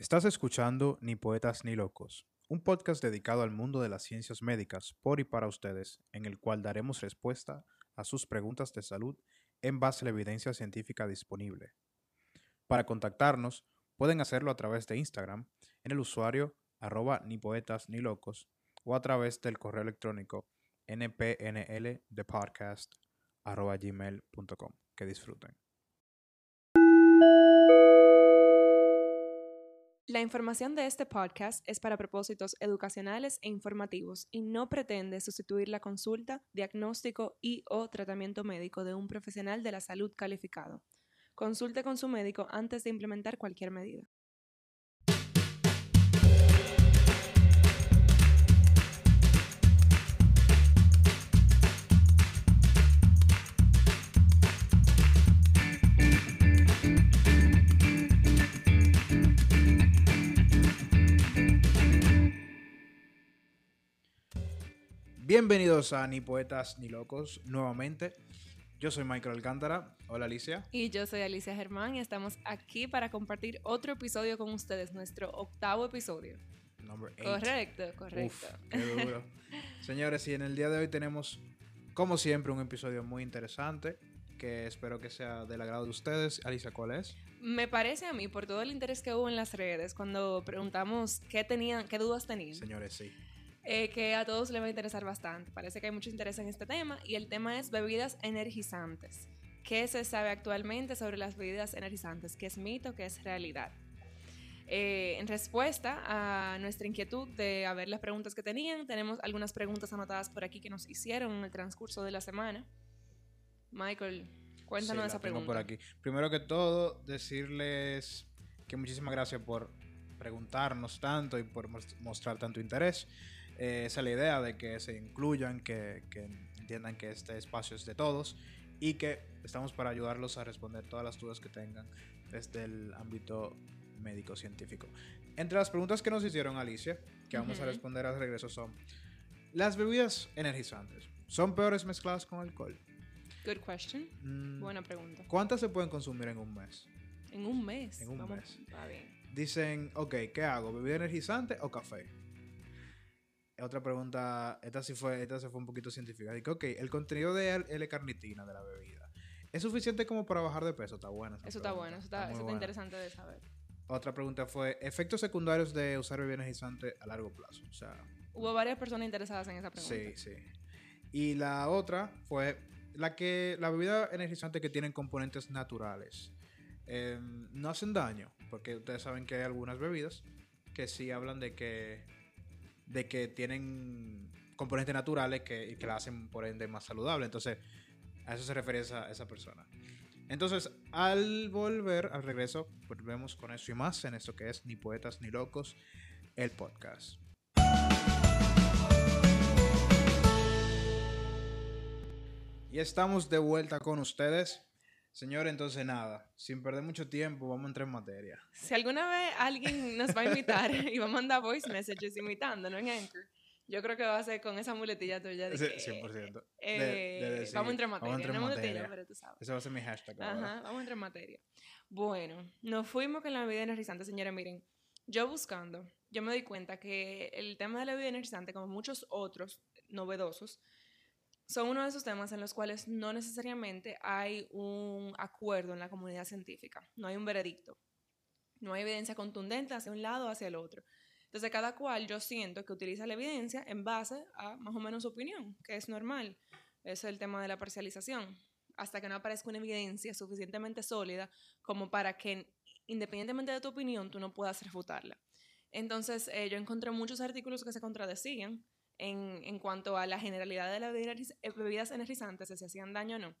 Estás escuchando Ni Poetas ni Locos, un podcast dedicado al mundo de las ciencias médicas por y para ustedes, en el cual daremos respuesta a sus preguntas de salud en base a la evidencia científica disponible. Para contactarnos, pueden hacerlo a través de Instagram en el usuario arroba ni poetas ni locos o a través del correo electrónico npnldepodcast arroba gmail.com. Que disfruten. La información de este podcast es para propósitos educacionales e informativos y no pretende sustituir la consulta, diagnóstico y o tratamiento médico de un profesional de la salud calificado. Consulte con su médico antes de implementar cualquier medida. Bienvenidos a Ni Poetas ni Locos nuevamente. Yo soy Michael Alcántara. Hola Alicia. Y yo soy Alicia Germán y estamos aquí para compartir otro episodio con ustedes, nuestro octavo episodio. Number eight. Correcto, correcto. Uf, qué duro. Señores, y en el día de hoy tenemos, como siempre, un episodio muy interesante que espero que sea del agrado de ustedes. Alicia, ¿cuál es? Me parece a mí, por todo el interés que hubo en las redes, cuando preguntamos qué tenían, qué dudas tenían, Señores, sí. Eh, que a todos les va a interesar bastante. Parece que hay mucho interés en este tema y el tema es bebidas energizantes. ¿Qué se sabe actualmente sobre las bebidas energizantes? ¿Qué es mito? ¿Qué es realidad? Eh, en respuesta a nuestra inquietud de a ver las preguntas que tenían, tenemos algunas preguntas anotadas por aquí que nos hicieron en el transcurso de la semana. Michael, cuéntanos Sí, esa pregunta. por aquí. Primero que todo, decirles que muchísimas gracias por preguntarnos tanto y por mos- mostrar tanto interés. Eh, esa es la idea de que se incluyan, que, que entiendan que este espacio es de todos y que estamos para ayudarlos a responder todas las dudas que tengan desde el ámbito médico-científico. Entre las preguntas que nos hicieron Alicia, que vamos a Ujú. responder al regreso, son: ¿Las bebidas energizantes son peores mezcladas con alcohol? Good question. Mm, Buena pregunta. ¿Cuántas se pueden consumir en un mes? En un mes. En un Vamos- mes. Va bien. Dicen, ok, ¿qué hago? ¿Bebida energizante o café? Otra pregunta, esta sí fue, esta se fue un poquito científica. Dice, ok, el contenido de L-carnitina de la bebida, ¿es suficiente como para bajar de peso? Está buena. esa Eso está bueno, eso está, eso interesante de saber. Otra pregunta fue, ¿efectos secundarios de usar bebida energizante a largo plazo? O sea, Hubo varias personas interesadas en esa pregunta. sí, sí. Y la otra fue la que la bebida energizante que tienen componentes naturales eh, no hacen daño, porque ustedes saben que hay algunas bebidas que sí hablan de que de que tienen componentes naturales que, que la hacen por ende más saludable. Entonces, a eso se refiere esa, esa persona. Entonces, al volver, al regreso, volvemos con eso y más en esto que es Ni Poetas ni Locos, el podcast. Y estamos de vuelta con ustedes. Señor, entonces nada, sin perder mucho tiempo, vamos a entrar en materia. Si alguna vez alguien nos va a invitar y va a mandar voice messages imitándonos en Anchor, yo creo que va a ser con esa muletilla tuya de que, 100%. De- eh, de decir, vamos a entrar en materia. vamos a entrar en no muletilla, materia. pero tú sabes. Ese va a ser mi hashtag. ahora. Ajá, vamos a entrar en materia. Bueno, nos fuimos con la bebida energizante, señores. Miren, yo buscando, yo me doy cuenta que el tema de la bebida energizante, como muchos otros novedosos, son uno de esos temas en los cuales no necesariamente hay un acuerdo en la comunidad científica, no hay un veredicto, no hay evidencia contundente hacia un lado o hacia el otro. Entonces, cada cual yo siento que utiliza la evidencia en base a más o menos su opinión, que es normal. Es el tema de la parcialización. Hasta que no aparezca una evidencia suficientemente sólida como para que, independientemente de tu opinión, tú no puedas refutarla. Entonces, eh, yo encontré muchos artículos que se contradecían en, en cuanto a la generalidad de las bebidas eh, energizantes, si hacían daño o no.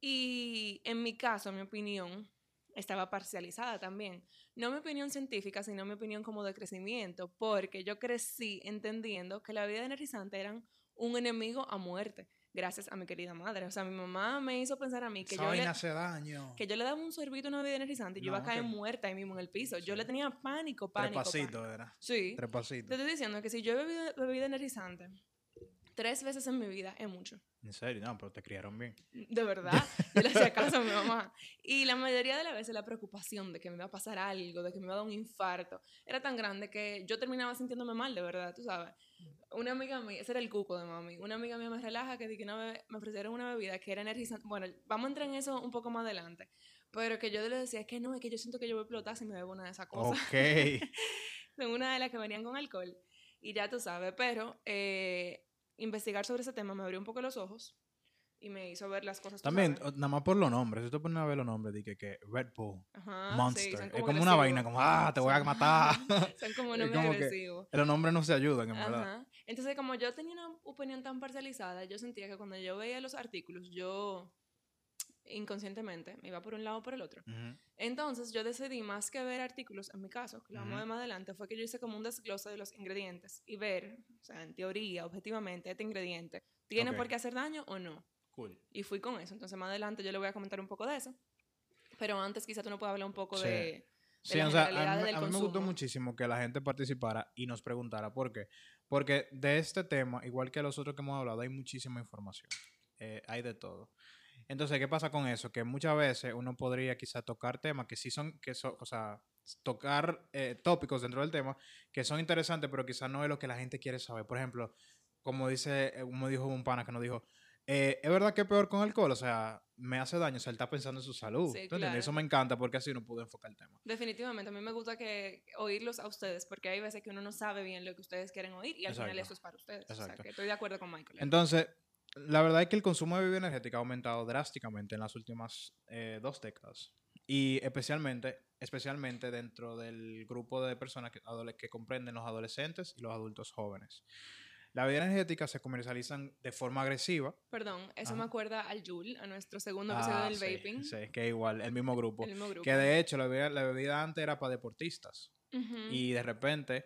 Y en mi caso, mi opinión estaba parcializada también. No mi opinión científica, sino mi opinión como de crecimiento, porque yo crecí entendiendo que la bebida energizante eran un enemigo a muerte, gracias a mi querida madre. O sea, mi mamá me hizo pensar a mí que yo, le, hace daño. que yo le daba un sorbito una bebida energizante y yo iba a No, caer que- muerta ahí mismo en el piso. Yo Sí. le tenía pánico, Tres pánico. pasitos, pánico. era. Sí. Tres Te pasitos. estoy diciendo que si yo he bebido bebida energizante, tres veces en mi vida es mucho. En serio, no, pero te criaron bien. De verdad, yo le hacía caso a mi mamá. Y la mayoría de las veces la preocupación de que me iba a pasar algo, de que me iba a dar un infarto, era tan grande que yo terminaba sintiéndome mal, de verdad, tú sabes. Una amiga mía, ese era el cuco de mami, una amiga mía me relaja que, que una me ofrecieron una bebida que era energizante. Bueno, vamos a entrar en eso un poco más adelante. Pero que yo le decía, es que no, es que yo siento que yo voy a explotar si me bebo una de esas cosas. Ok. Son una de las que venían con alcohol. Y ya tú sabes, pero eh, investigar sobre ese tema me abrió un poco los ojos y me hizo ver las cosas. También, nada más por los nombres. Si tú pones a ver los nombres, di que, Red Bull, Ajá, sí, Monster. es como una vaina, como, ah, te voy a matar. Son como Es nombres como que- agresivos. los nombres no se ayudan, en verdad. Entonces, como yo tenía una opinión tan parcializada, yo sentía que cuando yo veía los artículos, yo inconscientemente me iba por un lado o por el otro. Ujú. Entonces, yo decidí más que ver artículos, en mi caso, que lo vamos a Ujú. ver más adelante, fue que yo hice como un desglose de los ingredientes y ver, o sea, en teoría, objetivamente, este ingrediente, ¿tiene Ok. por qué hacer daño o no? Cool. Y fui con eso. Entonces, más adelante yo le voy a comentar un poco de eso. Pero antes, quizá tú no puedas hablar un poco Sí. de... Sí, o sea, a mí, a mí me gustó muchísimo que la gente participara y nos preguntara por qué. Porque de este tema, igual que los otros que hemos hablado, hay muchísima información. Eh, hay de todo. Entonces, ¿qué pasa con eso? Que muchas veces uno podría quizá tocar temas que sí son, que son, o sea, tocar eh, tópicos dentro del tema que son interesantes, pero quizá no es lo que la gente quiere saber. Por ejemplo, como dice, eh, como dijo un pana que nos dijo, eh, es verdad que es peor con alcohol, o sea, me hace daño, o sea, él está pensando en su salud. Sí, claro. Eso me encanta porque así uno pudo enfocar el tema. Definitivamente, a mí me gusta que oírlos a ustedes, porque hay veces que uno no sabe bien lo que ustedes quieren oír y al final Exacto. eso es para ustedes. O sea, Exacto. que estoy de acuerdo con Michael. Entonces, la verdad es que el consumo de bebida energética ha aumentado drásticamente en las últimas eh, dos décadas. Y especialmente, especialmente dentro del grupo de personas que, que comprenden los adolescentes y los adultos jóvenes. Las bebidas energéticas se comercializan de forma agresiva. Perdón, eso me acuerda al Joule, a nuestro segundo episodio Ah, del sí, vaping. Sí, que igual, el mismo grupo. El mismo grupo. Que de hecho la bebida, la bebida antes era para deportistas. Y de repente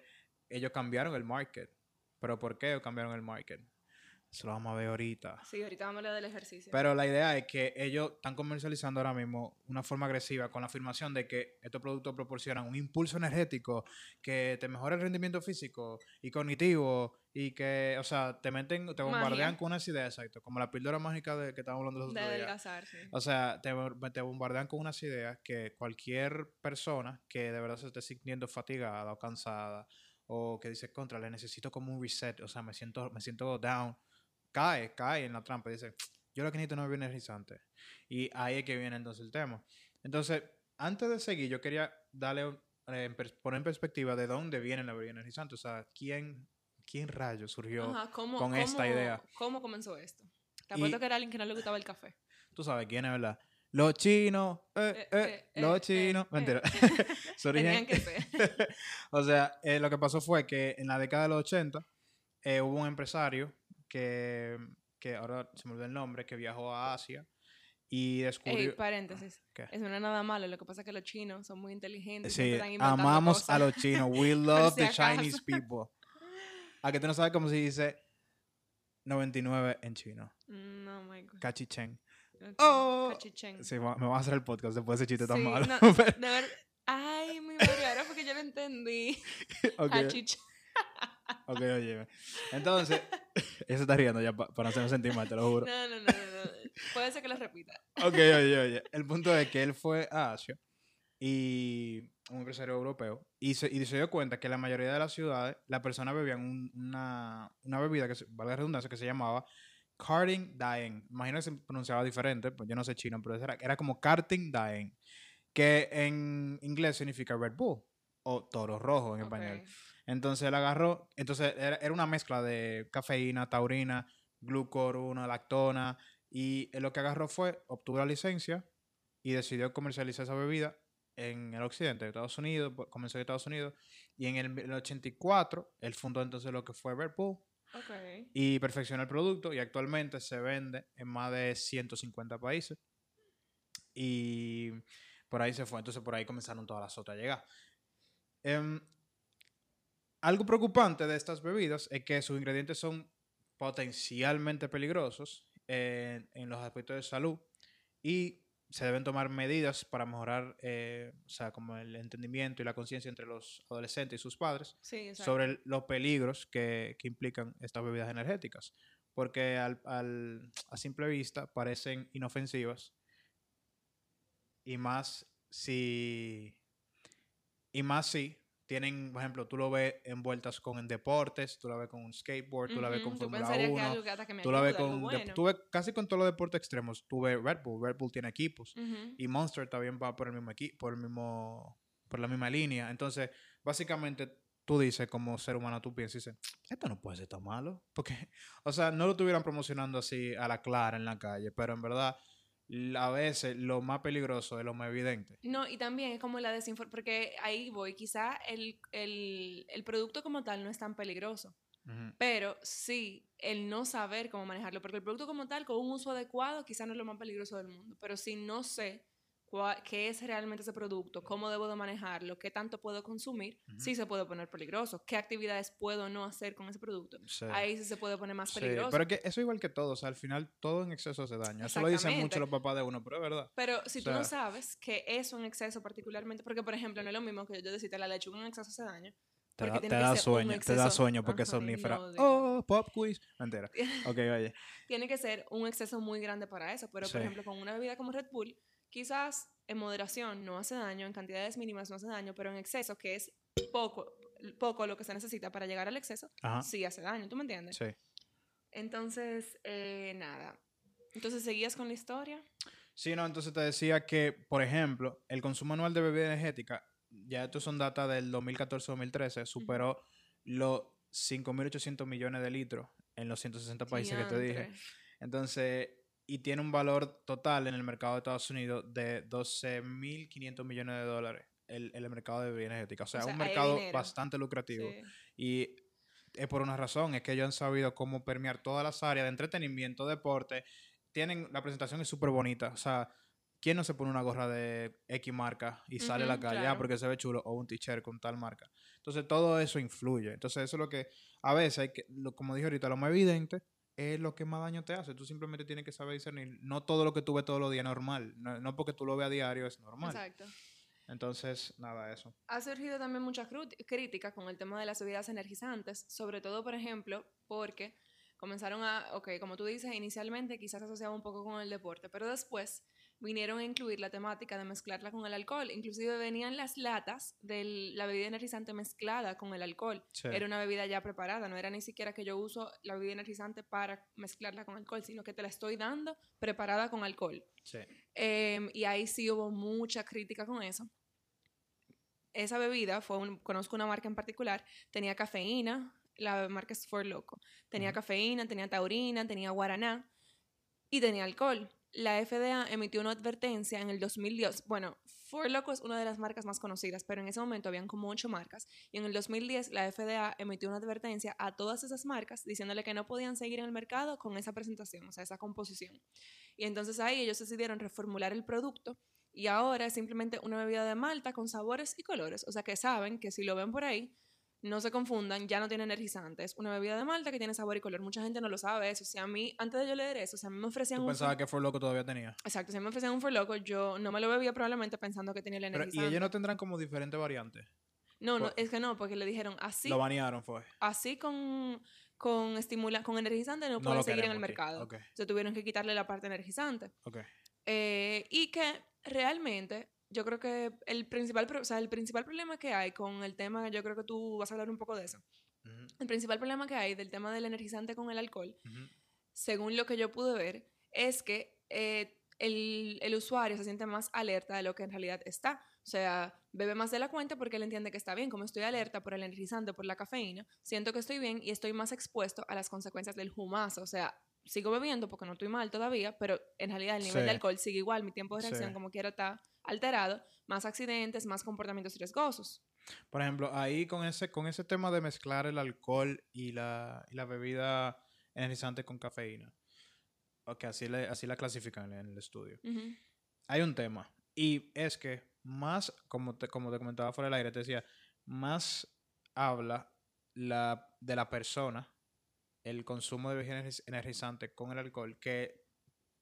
ellos cambiaron el market. ¿Pero por qué cambiaron el market? Eso lo vamos a ver ahorita. Sí, ahorita vamos a hablar del ejercicio. Pero la idea es que ellos están comercializando ahora mismo una forma agresiva con la afirmación de que estos productos proporcionan un impulso energético que te mejora el rendimiento físico y cognitivo y que, o sea, te meten, te bombardean Magia. con unas ideas, exacto, como la píldora mágica de que estábamos hablando los de otros días. adelgazar, sí. O sea, te, te bombardean con unas ideas que cualquier persona que de verdad se esté sintiendo fatigada o cansada o que dice contra, le necesito como un reset, o sea, me siento, me siento down, cae, cae en la trampa y dice, yo lo que necesito no es energizante. Y ahí es que viene entonces el tema. Entonces, antes de seguir, yo quería darle, eh, poner en perspectiva de dónde viene la bebida energizante, o sea, quién, quién rayo surgió. Ajá, ¿cómo, con esta cómo- idea. ¿Cómo comenzó esto? Te Y- apuesto que era alguien que no le gustaba el café. Tú sabes quién es, ¿verdad? Los chinos, eh, Eh, eh, eh, los eh, chinos. eh, Mentira. Su origen- que ser. o sea, lo que pasó fue que en la década de los 80 eh, hubo un empresario que, que ahora se me olvidó el nombre, que viajó a Asia y Ey, descubrió... paréntesis. ¿Qué? Eso no es nada malo. Lo que pasa es que los chinos son muy inteligentes. Sí, amamos cosas. a los chinos. We love si the acaso. Chinese people. A que tú no sabes cómo se dice 99 en chino. No, my God. Cachichen. Ok, Oh. cachichén. Sí, me va a hacer el podcast después de ese chiste tan Sí, malo. no, de ver- Ay, mi madre, ahora porque yo lo entendí. Ok. Cachichén. Ok, oye. Entonces, eso está riendo ya pa- para no hacerme sentir mal, te lo juro. No, no, no, no, no. Puede ser que lo repita. Ok, oye, oye. El punto es que él fue a Asia y un empresario europeo y se, y se dio cuenta que en la mayoría de las ciudades las personas bebían un- una, una bebida que, se, valga la redundancia, que se llamaba karting daeng. Imagino que se pronunciaba diferente, pues yo no sé chino, pero era, era como karting daeng, que en inglés significa Red Bull o toro rojo en español. Entonces él agarró, entonces era, era una mezcla de cafeína, taurina, glucoruna, lactona, y él lo que agarró fue, obtuvo la licencia y decidió comercializar esa bebida en el occidente de Estados Unidos, pues, comenzó en Estados Unidos, y en el, el 84 él fundó entonces lo que fue Ok. y perfeccionó el producto y actualmente se vende en más de 150 países y por ahí se fue, entonces por ahí comenzaron todas las otras a llegar. Em, algo preocupante de estas bebidas es que sus ingredientes son potencialmente peligrosos en, en los aspectos de salud y se deben tomar medidas para mejorar, eh, o sea, como el entendimiento y la conciencia entre los adolescentes y sus padres Sí, sobre el- los peligros que, que implican estas bebidas energéticas. porque al, al- a simple vista parecen inofensivas y más si y más si tienen, por ejemplo, tú lo ves envueltas con en deportes, tú la ves con un skateboard, tú la ves con Fórmula pensarías que 1, algo que hasta que me tú la ves con de- tú ves casi con todos los deportes extremos, tú ves Red Bull, Red Bull tiene equipos y Monster también va por el mismo equipo, por el mismo por la misma línea. Entonces, básicamente tú dices como ser humano tú piensas y dices, esto no puede ser tan malo, porque o sea, no lo estuvieran promocionando así a la clara en la calle, pero en verdad a veces lo más peligroso es lo más evidente. No, y también es como la desinformación, porque ahí voy, quizá el, el, el producto como tal no es tan peligroso, pero sí el no saber cómo manejarlo, porque el producto como tal, con un uso adecuado, quizá no es lo más peligroso del mundo, pero si no sé qué es realmente ese producto, cómo debo de manejarlo, qué tanto puedo consumir, Ujú. sí se puede poner peligroso, qué actividades puedo no hacer con ese producto. Sí. Ahí sí se puede poner más Sí, peligroso. pero es que eso igual que todo, o sea, al final todo en exceso hace daño. Eso lo dicen mucho los papás de uno, pero es verdad. Pero si O tú no sea- sabes que eso en exceso particularmente, porque por ejemplo no es lo mismo que yo decirte la lechuga en exceso hace daño. Te da, te da sueño, te da sueño porque es Ajá, somnífera. no, oh, pop quiz. Mentira. Ok, oye. Tiene que ser un exceso muy grande para eso, pero Sí. por ejemplo con una bebida como Red Bull, quizás en moderación no hace daño, en cantidades mínimas no hace daño, pero en exceso, que es poco, poco lo que se necesita para llegar al exceso, Ajá. sí hace daño, ¿tú me entiendes? Sí. Entonces, eh, nada. Entonces, ¿seguías con la historia? Sí, no, entonces te decía que, por ejemplo, el consumo anual de bebida energética, ya estos son datos del 2014-2013, superó los 5.800 millones de litros en los 160 países que te dije. Entonces, y tiene un valor total en el mercado de Estados Unidos de 12.500 millones de dólares el, el mercado de bebida energética. O sea, sea, un mercado dinero. bastante lucrativo. Sí. Y es por una razón, es que ellos han sabido cómo permear todas las áreas de entretenimiento, deporte. Tienen, la presentación es súper bonita. O sea, ¿quién no se pone una gorra de X marca y sale a la calle? Ah, porque se ve chulo. O un t-shirt con tal marca. Entonces, todo eso influye. Entonces, eso es lo que a veces, hay que, lo- como dije ahorita, lo más evidente es lo que más daño te hace. Tú simplemente tienes que saber discernir. No todo lo que tú ves todos los días es normal. No, no porque tú lo veas a diario es normal. Exacto. Entonces, nada, eso. Ha surgido también mucha cru- crítica con el tema de las bebidas energizantes, sobre todo, por ejemplo, porque comenzaron a, ok, como tú dices, inicialmente quizás se asociaba un poco con el deporte, pero después vinieron a incluir la temática de mezclarla con el alcohol. Inclusive venían las latas de la bebida energizante mezclada con el alcohol. Sí. Era una bebida ya preparada, no era ni siquiera que yo uso la bebida energizante para mezclarla con alcohol, sino que te la estoy dando preparada con alcohol. Sí. Em, y ahí sí hubo mucha crítica con eso. Esa bebida, fue un- conozco una marca en particular, tenía cafeína, la marca es For Loco. Tenía cafeína, tenía taurina, tenía guaraná y tenía alcohol. La FDA emitió una advertencia en el 2010. Bueno, For Loco es una de las marcas más conocidas, pero en ese momento habían como ocho marcas. Y en el 2010 la FDA emitió una advertencia a todas esas marcas diciéndole que no podían seguir en el mercado con esa presentación, o sea, esa composición. Y entonces ahí ellos decidieron reformular el producto y ahora es simplemente una bebida de malta con sabores y colores. O sea que saben que si lo ven por ahí, no se confundan, ya no tiene energizantes. Una bebida de malta que tiene sabor y color. Mucha gente no lo sabe eso. Si a mí, antes de yo leer eso, si a mí me ofrecían Tú un... pensabas que For Loco todavía tenía. Exacto, si a mí me ofrecían un For Loco, yo no me lo bebía probablemente pensando que tenía el Pero, energizante. y ellos no tendrán como diferentes variantes. no, no, es que no, porque le dijeron así, Lo banearon, fue. así con, con, estimula con energizante no No puede seguir en el mercado. Ok, Se tuvieron que quitarle la parte energizante. ok. Eh, y que realmente yo creo que el principal, o sea, el principal problema que hay con el tema, yo creo que tú vas a hablar un poco de eso. Ujú, El principal problema que hay del tema del energizante con el alcohol, ujú. según lo que yo pude ver, es que eh, el, el usuario se siente más alerta de lo que en realidad está. O sea, bebe más de la cuenta porque él entiende que está bien. Como estoy alerta por el energizante, por la cafeína, siento que estoy bien y estoy más expuesto a las consecuencias del humazo. O sea, sigo bebiendo porque no estoy mal todavía, pero en realidad el nivel Sí. de alcohol sigue igual. Mi tiempo de reacción, Sí. como quiera, está alterado. Más accidentes, más comportamientos riesgosos. Por ejemplo, ahí con ese, con ese tema de mezclar el alcohol y la, y la bebida energizante con cafeína. Ok, así, le, así la clasifican en el estudio. Ujú. Hay un tema. Y es que más, como te, como te comentaba fuera del aire, te decía, más habla la, de la persona el consumo de bebida energiz- energizante con el alcohol que,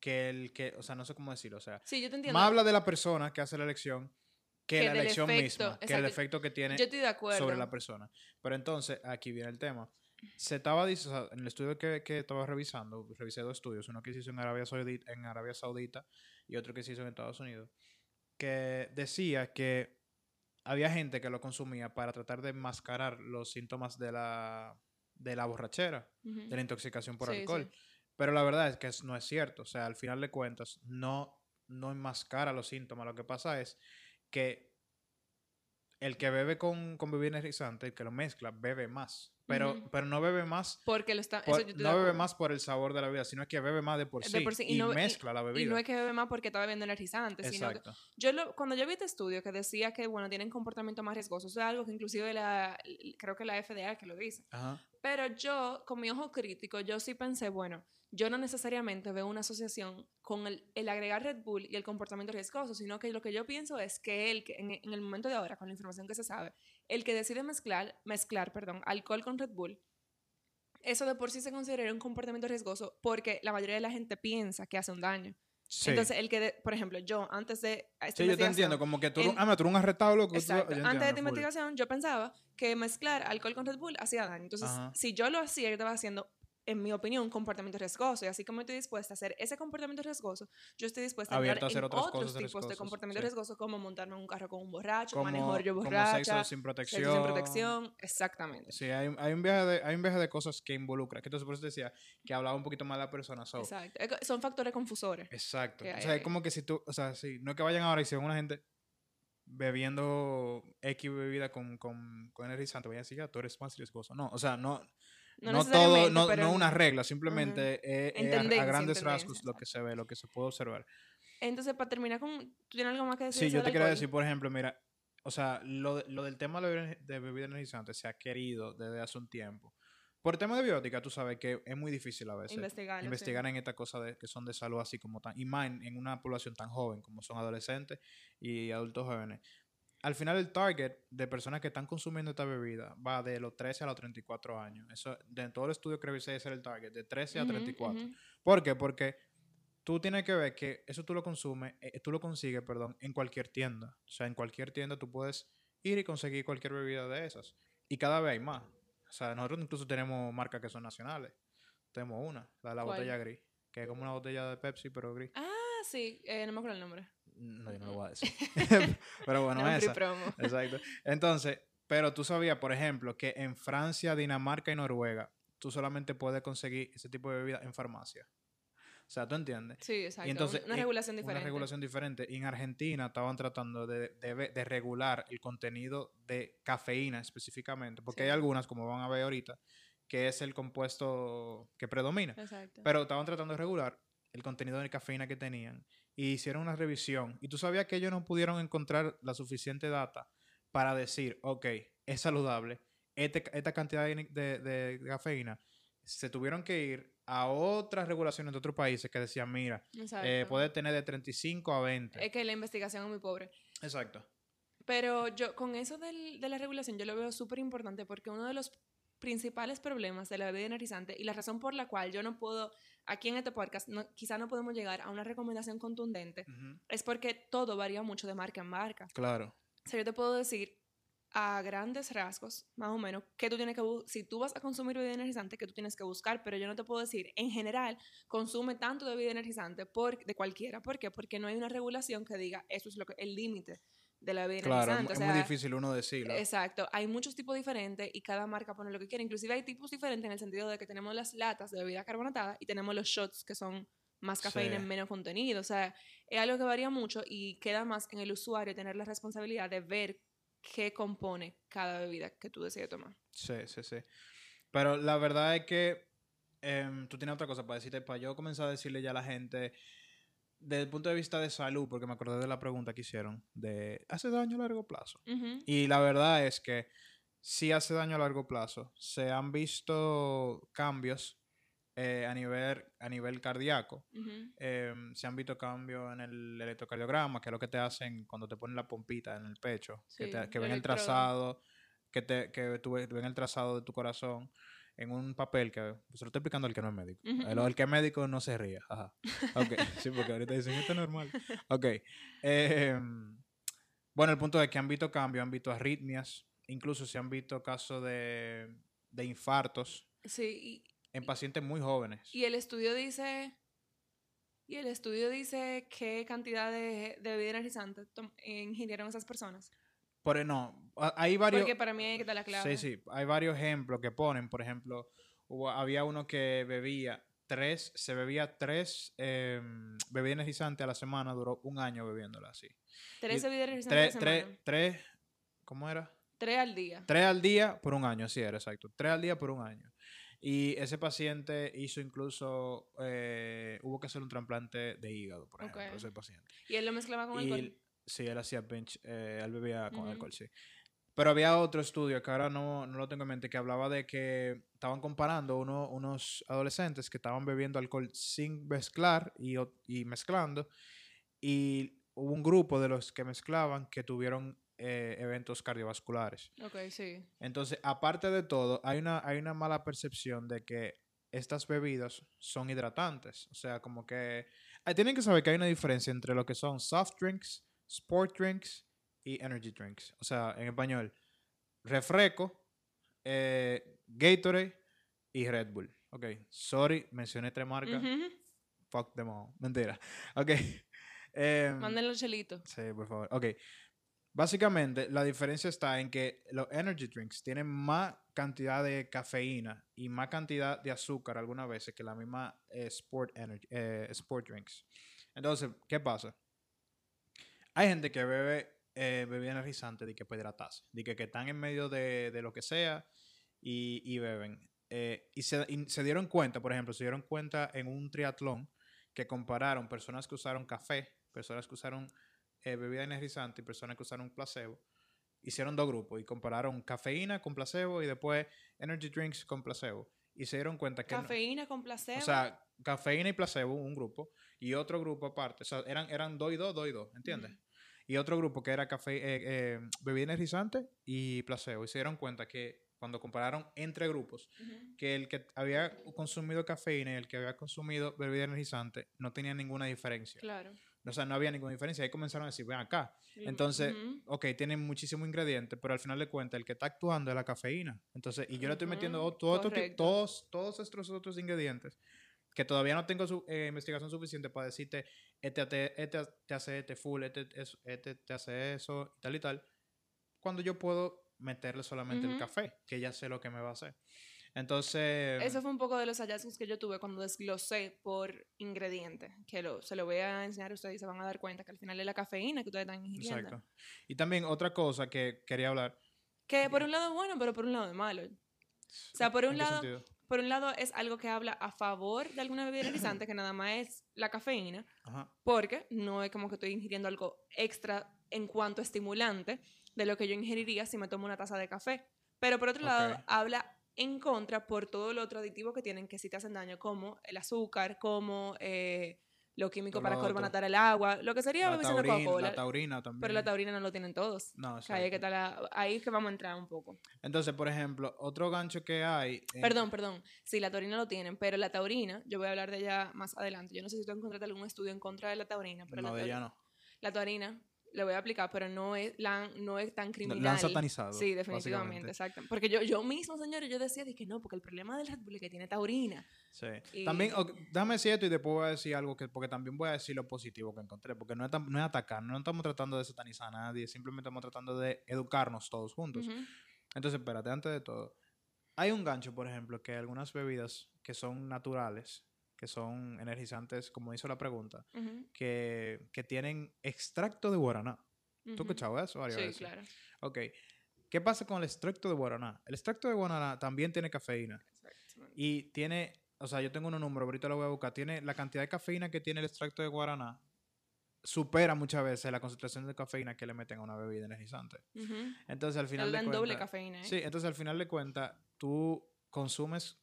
que el que, o sea, no sé cómo decirlo, o sea, Sí, yo te entiendo. más habla de la persona que hace la elección que, Que la elección efecto, misma, que el efecto que tiene Yo estoy de acuerdo. sobre la persona. Pero entonces, aquí viene el tema. se estaba diciendo, en el estudio que, que estaba revisando, revisé dos estudios, uno que se hizo en Arabia Saudita, en Arabia Saudita y otro que se hizo en Estados Unidos, que decía que había gente que lo consumía para tratar de enmascarar los síntomas de la, de la borrachera, de la intoxicación por Sí, sí. alcohol. Pero la verdad es que no es cierto. O sea, al final de cuentas, no, no enmascara los síntomas. Lo que pasa es que el que bebe con, con bebida energizante, el que lo mezcla, bebe más. Pero, pero no bebe más. Porque lo está. por- eso yo estoy de no bebe más por el sabor de la bebida, sino que bebe más de por De sí, por sí, y y, no- y- mezcla la bebida. Y no es que bebe más porque está bebiendo energizante, sino que Exacto. Yo lo, cuando yo vi este estudio que decía que, bueno, tienen comportamiento más riesgoso, eso es algo que inclusive la, creo que la FDA que lo dice. Ajá. Pero yo, con mi ojo crítico, yo sí pensé, bueno, yo no necesariamente veo una asociación con el, el agregar Red Bull y el comportamiento riesgoso, sino que lo que yo pienso es que él, que en, en el momento de ahora, con la información que se sabe, el que decide mezclar, mezclar perdón, alcohol con Red Bull, eso de por sí se considera un comportamiento riesgoso porque la mayoría de la gente piensa que hace un daño. Sí. Entonces, el que, de- por ejemplo, yo antes de... esta Sí, yo te entiendo. Como que tú, en- ah, mira, tú un arrestado, loco. tú- Exacto. yo Antes de esta investigación, yo pensaba que mezclar alcohol con Red Bull hacía daño. Entonces, Ajá. si yo lo hacía, yo estaba haciendo, en mi opinión, un comportamiento riesgoso. Y así como estoy dispuesta a hacer ese comportamiento riesgoso, yo estoy dispuesta a entrar a hacer en otros tipos de riesgosas, comportamiento sí. riesgoso, como montarme en un carro con un borracho, Como, manejar yo como borracha, sexo sin protección. sexo sin protección. Exactamente. Sí, hay, hay, un viaje de, hay un viaje de cosas que involucra. Que entonces por eso decía que hablaba un poquito más de la persona. so, Exacto. Son factores confusores. Exacto. O sea, es como que si tú, o sea, sí, no es que vayan ahora y se ven una gente bebiendo X bebida con, con, con energizante, vayan a decir, ya, tú eres más riesgoso. No, o sea, no, No, no, todo, no, pero no una regla, simplemente es, En es a- a, en grandes rasgos lo que se ve, lo que se puede observar. Entonces, para terminar con... ¿Tú tienes algo más que decir? Sí, yo te alcohol? decir, por ejemplo, mira, o sea, lo, lo del tema de bebida, energizante se ha querido desde hace un tiempo. Por el tema de biótica, tú sabes que es muy difícil a veces Investigarlo, sí. investigar en estas cosas que son de salud así como tan, y más en, en una población tan joven como son adolescentes y adultos jóvenes. Al final el target de personas que están consumiendo esta bebida va de los 13 a los 34 años. Eso, de todo el estudio que revisé, ese era el target, de 13 a Ujú, 34. ujú. ¿Por qué? Porque tú tienes que ver que eso tú lo consumes, eh, tú lo consigues, perdón, en cualquier tienda. O sea, en cualquier tienda tú puedes ir y conseguir cualquier bebida de esas. Y cada vez hay más. O sea, nosotros incluso tenemos marcas que son nacionales. Tenemos una, la de la ¿Cuál? botella gris, que es como una botella de Pepsi, pero gris. Ah, sí. eh, no me acuerdo el nombre. No, yo no lo voy a decir. pero bueno, No, esa. promo. Exacto. Entonces, pero tú sabías, por ejemplo, que en Francia, Dinamarca y Noruega, tú solamente puedes conseguir ese tipo de bebida en farmacia. O sea, ¿tú entiendes? Sí, exacto. Y entonces, una regulación diferente. Una regulación diferente. Y en Argentina estaban tratando de, de regular el contenido de cafeína específicamente, porque Sí. hay algunas, como van a ver ahorita, que es el compuesto que predomina. Exacto. Pero estaban tratando de regular el contenido de cafeína que tenían y hicieron una revisión. Y tú sabías que ellos no pudieron encontrar la suficiente data para decir, ok, es saludable, este- esta cantidad de, de- de cafeína. Se tuvieron que ir a otras regulaciones de otros países que decían, mira, eh, puede tener de 35 a 20. Es que la investigación es muy pobre. Exacto. Pero yo, con eso del- de la regulación, yo lo veo súper importante porque uno de los principales problemas de la bebida energizante y la razón por la cual yo no puedo, aquí en este podcast, no, quizá no podemos llegar a una recomendación contundente, es porque todo varía mucho de marca en marca. Claro. O sea, yo te puedo decir a grandes rasgos, más o menos, que tú tienes que si tú vas a consumir bebida energizante, que tú tienes que buscar, pero yo no te puedo decir, en general, consume tanto de bebida energizante por, de cualquiera. ¿Por qué? Porque no hay una regulación que diga, eso es lo que, el límite de la bebida Claro, es, energizante. es o muy sea, difícil uno decirlo. Exacto, hay muchos tipos diferentes y cada marca pone lo que quiere. Inclusive hay tipos diferentes en el sentido de que tenemos las latas de bebida carbonatada y tenemos los shots que son más cafeína Sí. en menos contenido. O sea, es algo que varía mucho y queda más en el usuario tener la responsabilidad de ver qué compone cada bebida que tú decides tomar. Sí, sí, sí. Pero la verdad es que em, tú tienes otra cosa para decirte, para yo comenzar a decirle ya a la gente, desde el punto de vista de salud, porque me acordé de la pregunta que hicieron, de ¿hace daño a largo plazo? Y la verdad es que sí hace daño a largo plazo. Se han visto cambios eh, a, nivel, a nivel cardíaco. Em, se han visto cambios en el electrocardiograma, que es lo que te hacen cuando te ponen la pompita en el pecho, que, te- que ven el trazado, que, te, que tú ves- ven el trazado de tu corazón en un papel que se lo estoy explicando al que no es médico. Ujú, El, el que es médico no se ría. Ajá. Ok, sí, porque ahorita dicen esto es normal. Ok. em, bueno, el punto es que han visto cambios, han visto arritmias, incluso se han visto casos de, de infartos Sí, en pacientes muy jóvenes. y el estudio dice... Y el estudio dice qué cantidad de, de bebida energizante ingirieron esas personas. Pero no, a- hay varios... Porque para mí hay que dar la clave. Sí, sí, hay varios ejemplos que ponen. Por ejemplo, hubo- había uno que bebía tres, se bebía tres eh, bebidas energizantes a la semana, duró un año bebiéndola así. Tres bebidas energizantes Tres, a la tres, semana. tres, ¿cómo era? Tres al día. Tres al día por un año, así era, exacto. Tres al día por un año. Y ese paciente hizo incluso, eh, hubo que hacer un trasplante de hígado, por ejemplo, ese paciente. Y él lo mezclaba con Y alcohol. sí, él hacía bench, eh, él bebía con Ujú. alcohol, sí. Pero había otro estudio que ahora no, no lo tengo en mente, que hablaba de que estaban comparando uno- unos adolescentes que estaban bebiendo alcohol sin mezclar y, y mezclando. Y hubo un grupo de los que mezclaban que tuvieron eh, eventos cardiovasculares. Ok, sí. Entonces, aparte de todo, hay una, hay una mala percepción de que estas bebidas son hidratantes. O sea, como que eh, tienen que saber que hay una diferencia entre lo que son soft drinks, sport drinks y energy drinks. O sea, en español, refresco, eh, Gatorade y Red Bull. Ok, sorry, mencioné tres marcas. Fuck them all. Mentira. Ok. Em, Mándenle el chelito. Sí, por favor. Ok. Básicamente, la diferencia está en que los energy drinks tienen más cantidad de cafeína y más cantidad de azúcar algunas veces que la misma eh, sport, energy, eh, sport drinks. Entonces, ¿qué pasa? Hay gente que bebe eh, bebida energizante de que para hidratarse, de que, que están en medio de, de lo que sea y, y beben. Eh, y, se, y se dieron cuenta, por ejemplo, se dieron cuenta en un triatlón que compararon personas que usaron café, personas que usaron eh, bebida energizante y personas que usaron placebo. Hicieron dos grupos y compararon cafeína con placebo y después energy drinks con placebo. Y se dieron cuenta que... no- Cafeína con placebo. o sea, cafeína y placebo, un grupo, y otro grupo aparte. O sea, eran, eran dos y dos, dos y dos, ¿entiendes? Ujú. Y otro grupo que era café, eh, eh, bebida energizante y placebo. Y se dieron cuenta que cuando compararon entre grupos, que el que había consumido cafeína y el que había consumido bebida energizante no tenía ninguna diferencia. Claro. O sea, no había ninguna diferencia. Ahí comenzaron a decir, ven acá. Entonces, Ujú. ok, tienen muchísimos ingredientes, pero al final de cuentas el que está actuando es la cafeína. Entonces, y yo le estoy metiendo todo todos, todos estos otros ingredientes que todavía no tengo su, eh, investigación suficiente para decirte, este, te- este te hace este full, este, es- este te hace eso, y tal y tal, cuando yo puedo meterle solamente el Ujú. café, que ya sé lo que me va a hacer. Entonces, Eso fue un poco de los hallazgos que yo tuve cuando desglosé por ingrediente, que lo, se lo voy a enseñar a ustedes y se van a dar cuenta que al final es la cafeína que ustedes están ingiriendo. exacto. Y también otra cosa que quería hablar. Que por un lado es bueno, pero por un lado es malo. O sea, por ¿en un lado, sentido? Por un lado es algo que habla a favor de alguna bebida energizante, que nada más es la cafeína, Ajá. porque no es como que estoy ingiriendo algo extra en cuanto a estimulante de lo que yo ingeriría si me tomo una taza de café. Pero por otro lado, habla en contra por todo lo otro aditivo que tienen que sí te hacen daño, como el azúcar, como eh, lo químico para carbonatar el agua, lo que sería La taurina, la taurina también. Pero la taurina no lo tienen todos. No, sea, ahí, es que exacto. está la- ahí es que vamos a entrar un poco. Entonces, por ejemplo, otro gancho que hay. en- Perdón, perdón. Sí, la taurina lo tienen, pero la taurina, yo voy a hablar de ella más adelante. Yo no sé si tú encontraste algún estudio en contra de la taurina, pero No, la, de ella taurina, no. la taurina le voy a aplicar, pero no es, la, no es tan criminal. La han satanizado. Sí, definitivamente, exacto. Porque yo, yo mismo, señores, yo decía de que no, porque el problema del Red Bull es que tiene taurina. Sí. Y- También, ok, déjame decir esto y después voy a decir algo que, porque también voy a decir lo positivo que encontré, porque no es, no es atacar, no estamos tratando de satanizar a nadie, simplemente estamos tratando de educarnos todos juntos. Entonces, espérate, antes de todo, hay un gancho, por ejemplo, que algunas bebidas que son naturales, que son energizantes, como hizo la pregunta, que, que tienen extracto de guaraná. ¿Tú has ujú. escuchado eso varias Sí, veces? claro. Ok. ¿Qué pasa con el extracto de guaraná? El extracto de guaraná también tiene cafeína. Y tiene, o sea, yo tengo unos números, ahorita lo voy a buscar. Tiene la cantidad de cafeína que tiene el extracto de guaraná supera muchas veces la concentración de cafeína que le meten a una bebida energizante. Ujú. Entonces, al final Le de dan doble cafeína, ¿eh? sí, entonces al final de cuentas, tú consumes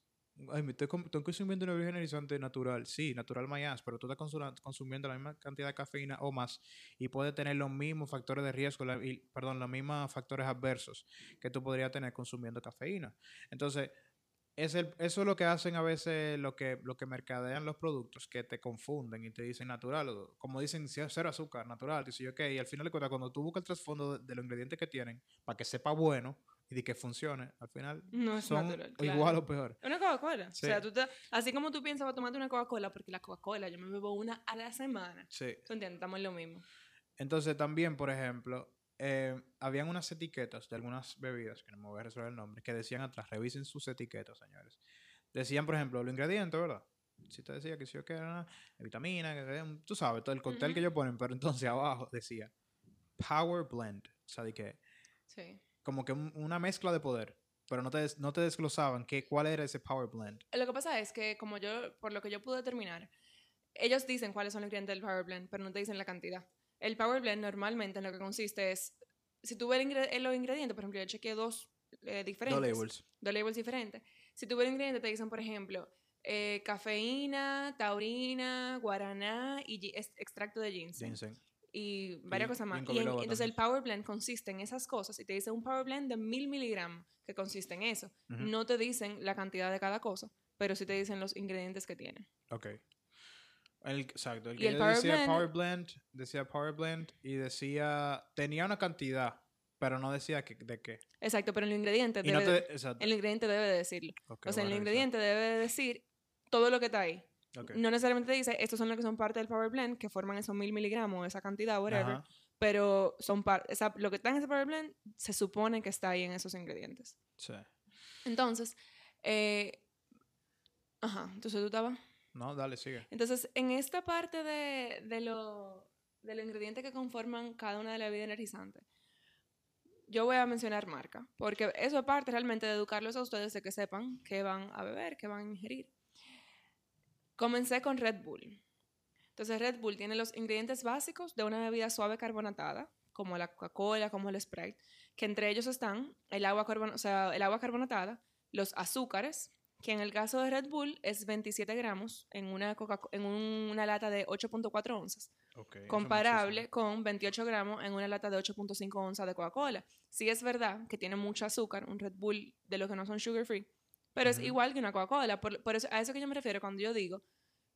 Ay, me estoy, consumiendo una energizante natural. Sí, natural más, pero tú estás consumiendo la misma cantidad de cafeína o más y puede tener los mismos factores de riesgo, perdón, los mismos factores adversos que tú podrías tener consumiendo cafeína. Entonces, es eso es lo que hacen a veces lo que, lo que mercadean los productos, que te confunden y te dicen natural, como dicen "Sí, cero azúcar, natural, y, ok, y al final de cuentas, cuando tú buscas el trasfondo de, de los ingredientes que tienen, para que sepa bueno, y de que funcione, al final No es son natural, igual claro. o peor. Una Coca-Cola. Sí. O sea, tú te- así como tú piensas, va a tomarte una Coca-Cola, porque la Coca-Cola yo me bebo una a la semana. Sí. ¿Tú entiendes? Estamos en lo mismo. Entonces también, por ejemplo, eh, habían unas etiquetas de algunas bebidas, que no me voy a resolver el nombre, que decían atrás, revisen sus etiquetas, señores. Decían, por ejemplo, los ingredientes, ¿verdad? Si te decía que sí o que era vitamina, que era- tú sabes, todo el cóctel que ellos ponen, pero entonces abajo decía Power Blend. O sea, de que Sí. Como que un- una mezcla de poder, pero no te, des- no te desglosaban que, cuál era ese Power Blend. Lo que pasa es que, como yo, por lo que yo pude determinar, ellos dicen cuáles son los ingredientes del Power Blend, pero no te dicen la cantidad. El Power Blend normalmente en lo que consiste es, si tú ves el ingre- los ingredientes, por ejemplo, yo chequeé dos eh, diferentes. Dos labels. dos labels diferentes. Si tú ves el ingrediente, te dicen, por ejemplo, eh, cafeína, taurina, guaraná y extracto de ginseng. Ginseng. Y varias Y- cosas y más. Y en- entonces el. Power Blend consiste en esas cosas y te dice un Power Blend de mil miligramos que consiste en eso. No te dicen la cantidad de cada cosa, pero sí te dicen los ingredientes que tiene. Ok. El, exacto. El Y que el yo Power decía Blend- Power Blend, decía Power Blend y decía, tenía una cantidad, pero no decía que, de qué. Exacto, pero el ingrediente Y no debe, te, el ingrediente debe de decirlo. O sea, voy el ingrediente debe de decir todo lo que está ahí. Ok. No necesariamente te dice, estos son los que son parte del Power Blend, que forman esos mil miligramos, esa cantidad, whatever. Ajá. pero son par esa- lo que está en ese Power Blend se supone que está ahí en esos ingredientes. Sí. Entonces, eh, ajá, entonces tú estabas. No, dale, sigue. Entonces, en esta parte de, de, lo, de los ingredientes que conforman cada una de las bebidas energizantes, yo voy a mencionar marca, porque eso es parte realmente de educarlos a ustedes de que sepan qué van a beber, qué van a ingerir. Comencé con Red Bull. Entonces, Red Bull tiene los ingredientes básicos de una bebida suave carbonatada, como la Coca-Cola, como el Sprite, que entre ellos están el agua, carbon- o sea, el agua carbonatada, los azúcares, que en el caso de Red Bull es 27 gramos en una, Coca en una lata de 8.4 onzas, Ok, eso es comparable con 28 gramos en una lata de 8.5 onzas de Coca-Cola. Sí es verdad que tiene mucho azúcar, un Red Bull de los que no son sugar free, pero es Ujú. igual que una Coca-Cola. Por, por eso, a eso que yo me refiero cuando yo digo,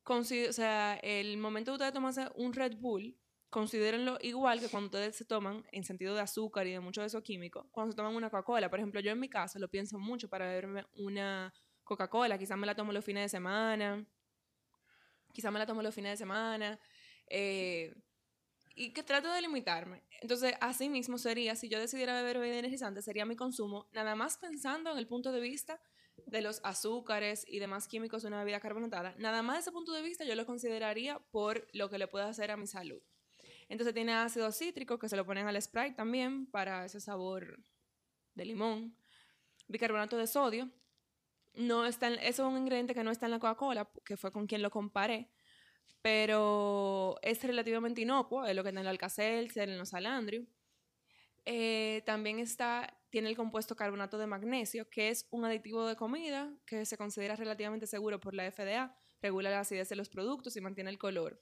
o sea, el momento de ustedes tomarse un Red Bull, considérenlo igual que cuando ustedes se toman, en sentido de azúcar y de mucho de eso químico, cuando se toman una Coca-Cola. Por ejemplo, yo en mi caso lo pienso mucho para beberme una Coca-Cola, quizás me la tomo los fines de semana, quizás me la tomo los fines de semana, eh, y que trato de limitarme. Entonces, así mismo sería, si yo decidiera beber bebida energizante, sería mi consumo, nada más pensando en el punto de vista de los azúcares y demás químicos de una bebida carbonatada, nada más desde ese punto de vista yo lo consideraría por lo que le puede hacer a mi salud. Entonces tiene ácido cítrico que se lo ponen al Sprite también para ese sabor de limón. Bicarbonato de sodio. No está eso es un ingrediente que no está en la Coca-Cola, que fue con quien lo comparé, pero es relativamente inocuo, es lo que está en el Alka-Seltzer, en los Salandrio. Eh, también está, tiene el compuesto carbonato de magnesio, que es un aditivo de comida que se considera relativamente seguro por la FDA, regula la acidez de los productos y mantiene el color.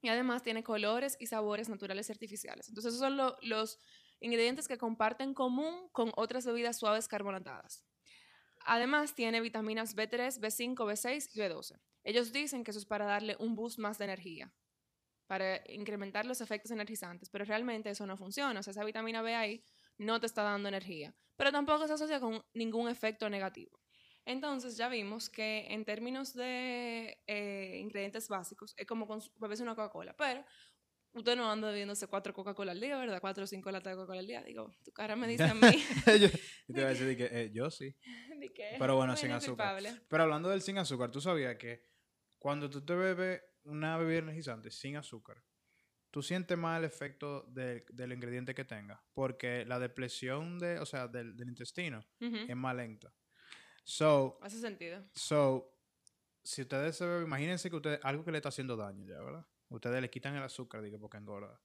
Y además tiene colores y sabores naturales y artificiales. Entonces esos son lo- los ingredientes que comparten en común con otras bebidas suaves carbonatadas. Además tiene vitaminas B3, B5, B6 y B12. Ellos dicen que eso es para darle un boost más de energía, para incrementar los efectos energizantes, pero realmente eso no funciona. O sea, esa vitamina B ahí no te está dando energía, pero tampoco se asocia con ningún efecto negativo. Entonces ya vimos que en términos de eh, ingredientes básicos es como beberse una Coca-Cola, pero usted no anda bebiéndose cuatro Coca-Cola al día, ¿verdad? Cuatro o cinco latas de Coca-Cola al día. Digo, tu cara me dice a mí yo, te iba a decir de que eh, yo sí. que Pero bueno, sin azúcar. culpable. Pero hablando del sin azúcar, ¿tú sabías que cuando tú te bebes una bebida energizante sin azúcar, tú sientes más el efecto del- del ingrediente que tenga? Porque la depresión de, o sea, del, del intestino es más lenta. So, Hace sentido. so, si ustedes se beben, imagínense que ustedes, algo que le está haciendo daño ya, ¿verdad? Ustedes le quitan el azúcar, digo, porque engorda.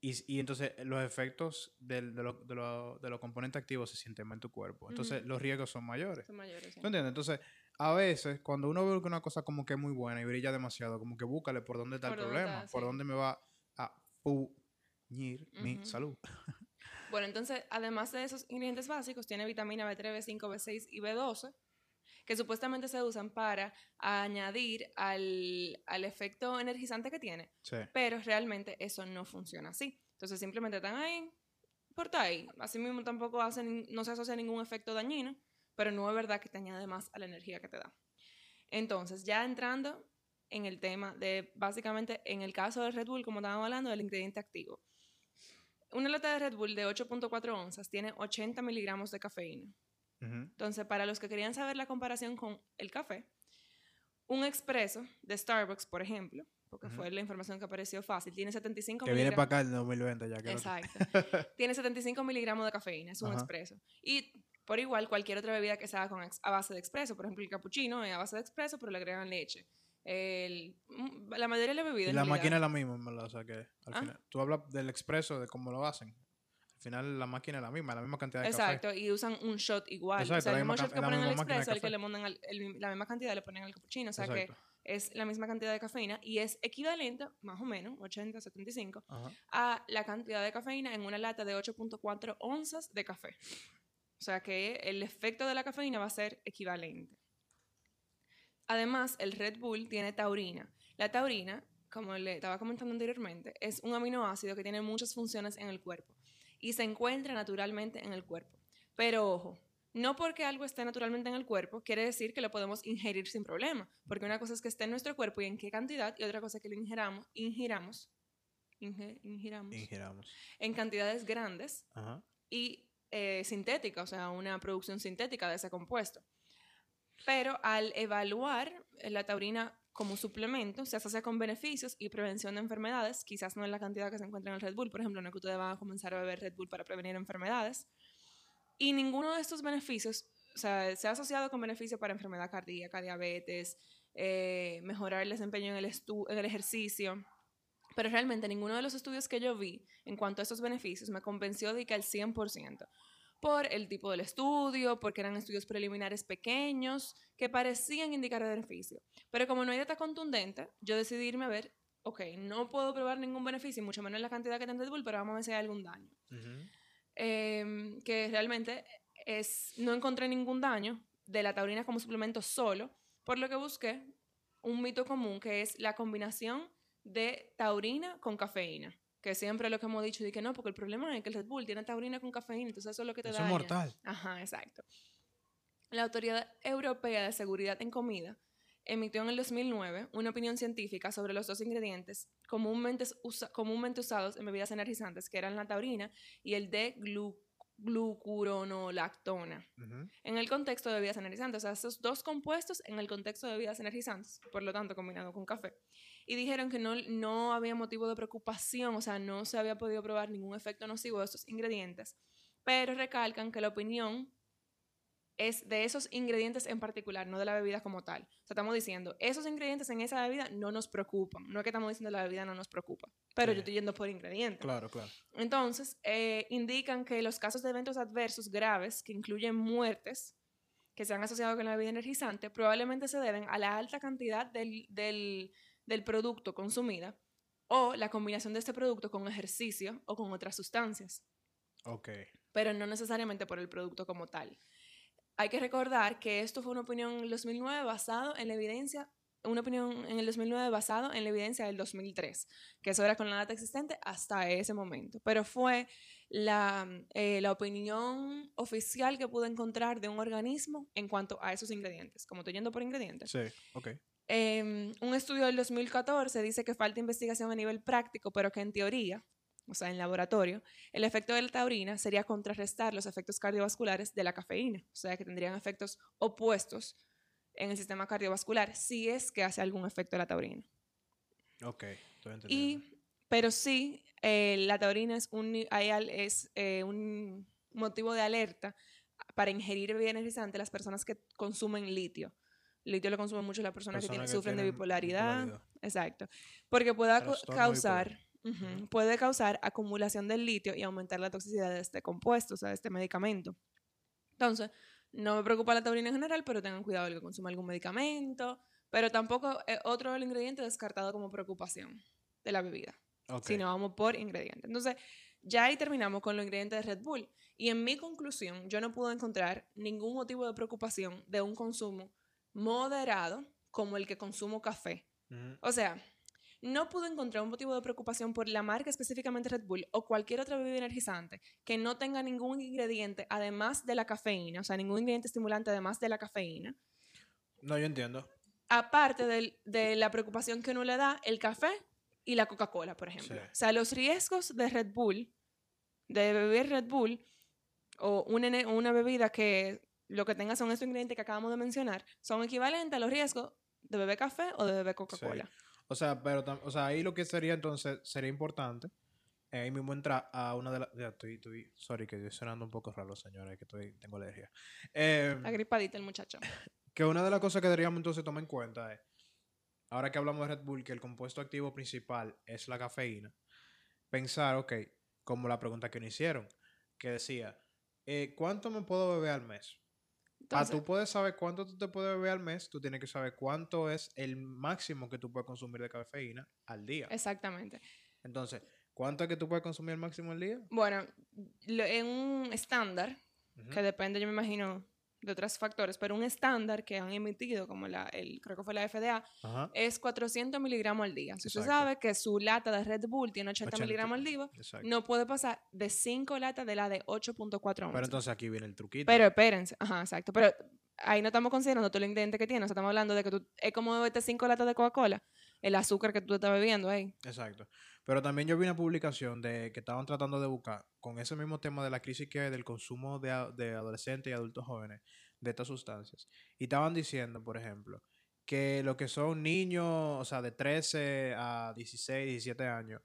Y, y entonces los efectos del- de, los- de los- de los componentes activos se sienten más en tu cuerpo. Entonces los riesgos son mayores. Son mayores. sí. ¿Tú entiendes? Entonces, a veces, cuando uno ve que una cosa como que es muy buena y brilla demasiado, como que búscale por dónde está Por el problema, está, por dónde me va a puñir mi salud. Bueno, entonces, además de esos ingredientes básicos, tiene vitamina B3, B5, B6 y B12, que supuestamente se usan para añadir al, al efecto energizante que tiene, Sí. pero realmente eso no funciona así. Entonces, simplemente están ahí por ahí. Asimismo, tampoco hace, no se asocia ningún efecto dañino, pero no es verdad que te añade más a la energía que te da. Entonces, ya entrando en el tema de, básicamente, en el caso del Red Bull, como estábamos hablando, del ingrediente activo. Una lata de Red Bull de 8.4 onzas tiene 80 miligramos de cafeína. Entonces, para los que querían saber la comparación con el café, un expreso de Starbucks, por ejemplo, porque fue la información que apareció fácil, tiene 75 que viene para acá en 2020 ya. Que Exacto. tiene 75 miligramos de cafeína, es un expreso. Y por igual, cualquier otra bebida que se haga con a base de expreso, por ejemplo, el cappuccino es a base de expreso, pero le agregan leche. El, mm, la mayoría de las bebidas. la máquina es la misma, O sea que al ¿Ah? final. Tú hablas del expreso, de cómo lo hacen. Al final la máquina es la misma, la misma cantidad de Exacto, y usan un shot igual. Exacto, o sea, el mismo shot que ponen al expreso, el que le montan la misma cantidad le ponen al cappuccino. O sea que es la misma cantidad de cafeína y es equivalente, más o menos, 80, 75, a la cantidad de cafeína en una lata de 8.4 onzas de café. O sea que el efecto de la cafeína va a ser equivalente. Además, el Red Bull tiene taurina. La taurina, como le estaba comentando anteriormente, es un aminoácido que tiene muchas funciones en el cuerpo y se encuentra naturalmente en el cuerpo. Pero ojo, no porque algo esté naturalmente en el cuerpo quiere decir que lo podemos ingerir sin problema, porque una cosa es que esté en nuestro cuerpo y en qué cantidad, y otra cosa es que lo ingiramos, ingiramos, ingiramos, en cantidades grandes y eh, sintética, o sea, una producción sintética de ese compuesto. Pero al evaluar la taurina como suplemento, se asocia con beneficios y prevención de enfermedades, quizás no en la cantidad que se encuentra en el Red Bull, por ejemplo, no que ustedes van a comenzar a beber Red Bull para prevenir enfermedades. Y ninguno de estos beneficios, o sea, se ha asociado con beneficios para enfermedad cardíaca, diabetes, eh, mejorar el desempeño en el, en el ejercicio. Pero realmente ninguno de los estudios que yo vi en cuanto a estos beneficios me convenció de que al 100% por el tipo del estudio, porque eran estudios preliminares pequeños que parecían indicar beneficio. Pero como no hay data contundente, yo decidí irme a ver, ok, no puedo probar ningún beneficio, mucho menos la cantidad que tiene Red Bull, pero vamos a ver si hay algún daño. Em, que realmente es, no encontré ningún daño de la taurina como suplemento solo, por lo que busqué un mito común que es la combinación de taurina con cafeína que siempre lo que hemos dicho, y que no, porque el problema es que el Red Bull tiene taurina con cafeína, entonces eso es lo que te da. Es mortal. Ajá, exacto. La Autoridad Europea de Seguridad en Comida emitió en el 2009 una opinión científica sobre los dos ingredientes comúnmente, comúnmente usados en bebidas energizantes, que eran la taurina y el de glucógeno glucuronolactona. En el contexto de bebidas energizantes, o sea, esos dos compuestos en el contexto de bebidas energizantes, por lo tanto, combinado con café. Y dijeron que no, no había motivo de preocupación, o sea, no se había podido probar ningún efecto nocivo de estos ingredientes, pero recalcan que la opinión es de esos ingredientes en particular, no de la bebida como tal. O sea, estamos diciendo, esos ingredientes en esa bebida no nos preocupan. No es que estamos diciendo la bebida no nos preocupa, pero yo estoy yendo por ingredientes. Claro, claro. Entonces, eh, indican que los casos de eventos adversos graves, que incluyen muertes, que se han asociado con la bebida energizante, probablemente se deben a la alta cantidad del, del, del producto consumida o la combinación de este producto con ejercicio o con otras sustancias. Ok. Pero no necesariamente por el producto como tal. Hay que recordar que esto fue una opinión en el 2009 basado en la evidencia, una opinión en el 2009 basado en la evidencia del 2003, que eso era con la data existente hasta ese momento. Pero fue la, eh, la opinión oficial que pude encontrar de un organismo en cuanto a esos ingredientes, como estoy yendo por ingredientes. Sí, ok. Em, un estudio del 2014 dice que falta investigación a nivel práctico, pero que en teoría o sea, en laboratorio, el efecto de la taurina sería contrarrestar los efectos cardiovasculares de la cafeína, o sea, que tendrían efectos opuestos en el sistema cardiovascular si es que hace algún efecto la taurina. Ok, estoy entendiendo. Y, pero sí, eh, la taurina es, un, es eh, un motivo de alerta para ingerir bebida energizante las personas que consumen litio. Litio lo consumen mucho las personas que, sufren de bipolaridad. Exacto. Porque pueda causar Puede causar acumulación del litio y aumentar la toxicidad de este compuesto, o sea, de este medicamento. Entonces, no me preocupa la taurina en general, pero tengan cuidado de que consuma algún medicamento. Pero tampoco es otro del ingrediente descartado como preocupación de la bebida. Si no vamos por ingrediente. Entonces, ya ahí terminamos con los ingredientes de Red Bull. Y en mi conclusión, yo no pude encontrar ningún motivo de preocupación de un consumo moderado como el que consumo café. O sea, no pudo encontrar un motivo de preocupación por la marca específicamente Red Bull o cualquier otra bebida energizante que no tenga ningún ingrediente además de la cafeína, o sea, ningún ingrediente estimulante además de la cafeína. No, yo entiendo. Aparte del- de la preocupación que uno le da el café y la Coca-Cola, por ejemplo. Sí. O sea, los riesgos de Red Bull, de beber Red Bull o una bebida que lo que tenga son estos ingredientes que acabamos de mencionar, son equivalentes a los riesgos de beber café o de beber Coca-Cola. O sea, pero o sea, ahí lo que sería entonces, sería importante, eh, ahí mismo entrar a una de las... Ya, estoy, estoy, sorry que estoy sonando un poco raro, señores, que estoy, tengo alergia. Eh, Agripadita el muchacho. que una de las cosas que deberíamos entonces tomar en cuenta es, ahora que hablamos de Red Bull, que el compuesto activo principal es la cafeína, pensar, ok, como la pregunta que nos hicieron, que decía, eh, ¿cuánto me puedo beber al mes? Para tú puedes saber cuánto tú te puedes beber al mes, tú tienes que saber cuánto es el máximo que tú puedes consumir de cafeína al día. exactamente. Entonces, ¿cuánto es que tú puedes consumir al máximo al día? Bueno, lo- en un estándar, que depende, yo me imagino, de otros factores, pero un estándar que han emitido, como la, el, creo que fue la FDA, Ajá. es 400 miligramos al día. Si usted sabe que su lata de Red Bull tiene 80, 80, miligramos al día, Exacto. no puede pasar de 5 latas de la de 8.4 onzas. Pero entonces aquí viene el truquito. Pero espérense, ajá, exacto. Pero ahí no estamos considerando todo el ingrediente que tiene. O sea, estamos hablando de que tú, es como beberte 5 latas de Coca-Cola, el azúcar que tú estás bebiendo ahí. Exacto. Pero también yo vi una publicación de que estaban tratando de buscar con ese mismo tema de la crisis que hay del consumo de, de adolescentes y adultos jóvenes de estas sustancias. Y estaban diciendo, por ejemplo, que lo que son niños, o sea, de 13 a 16, 17 años,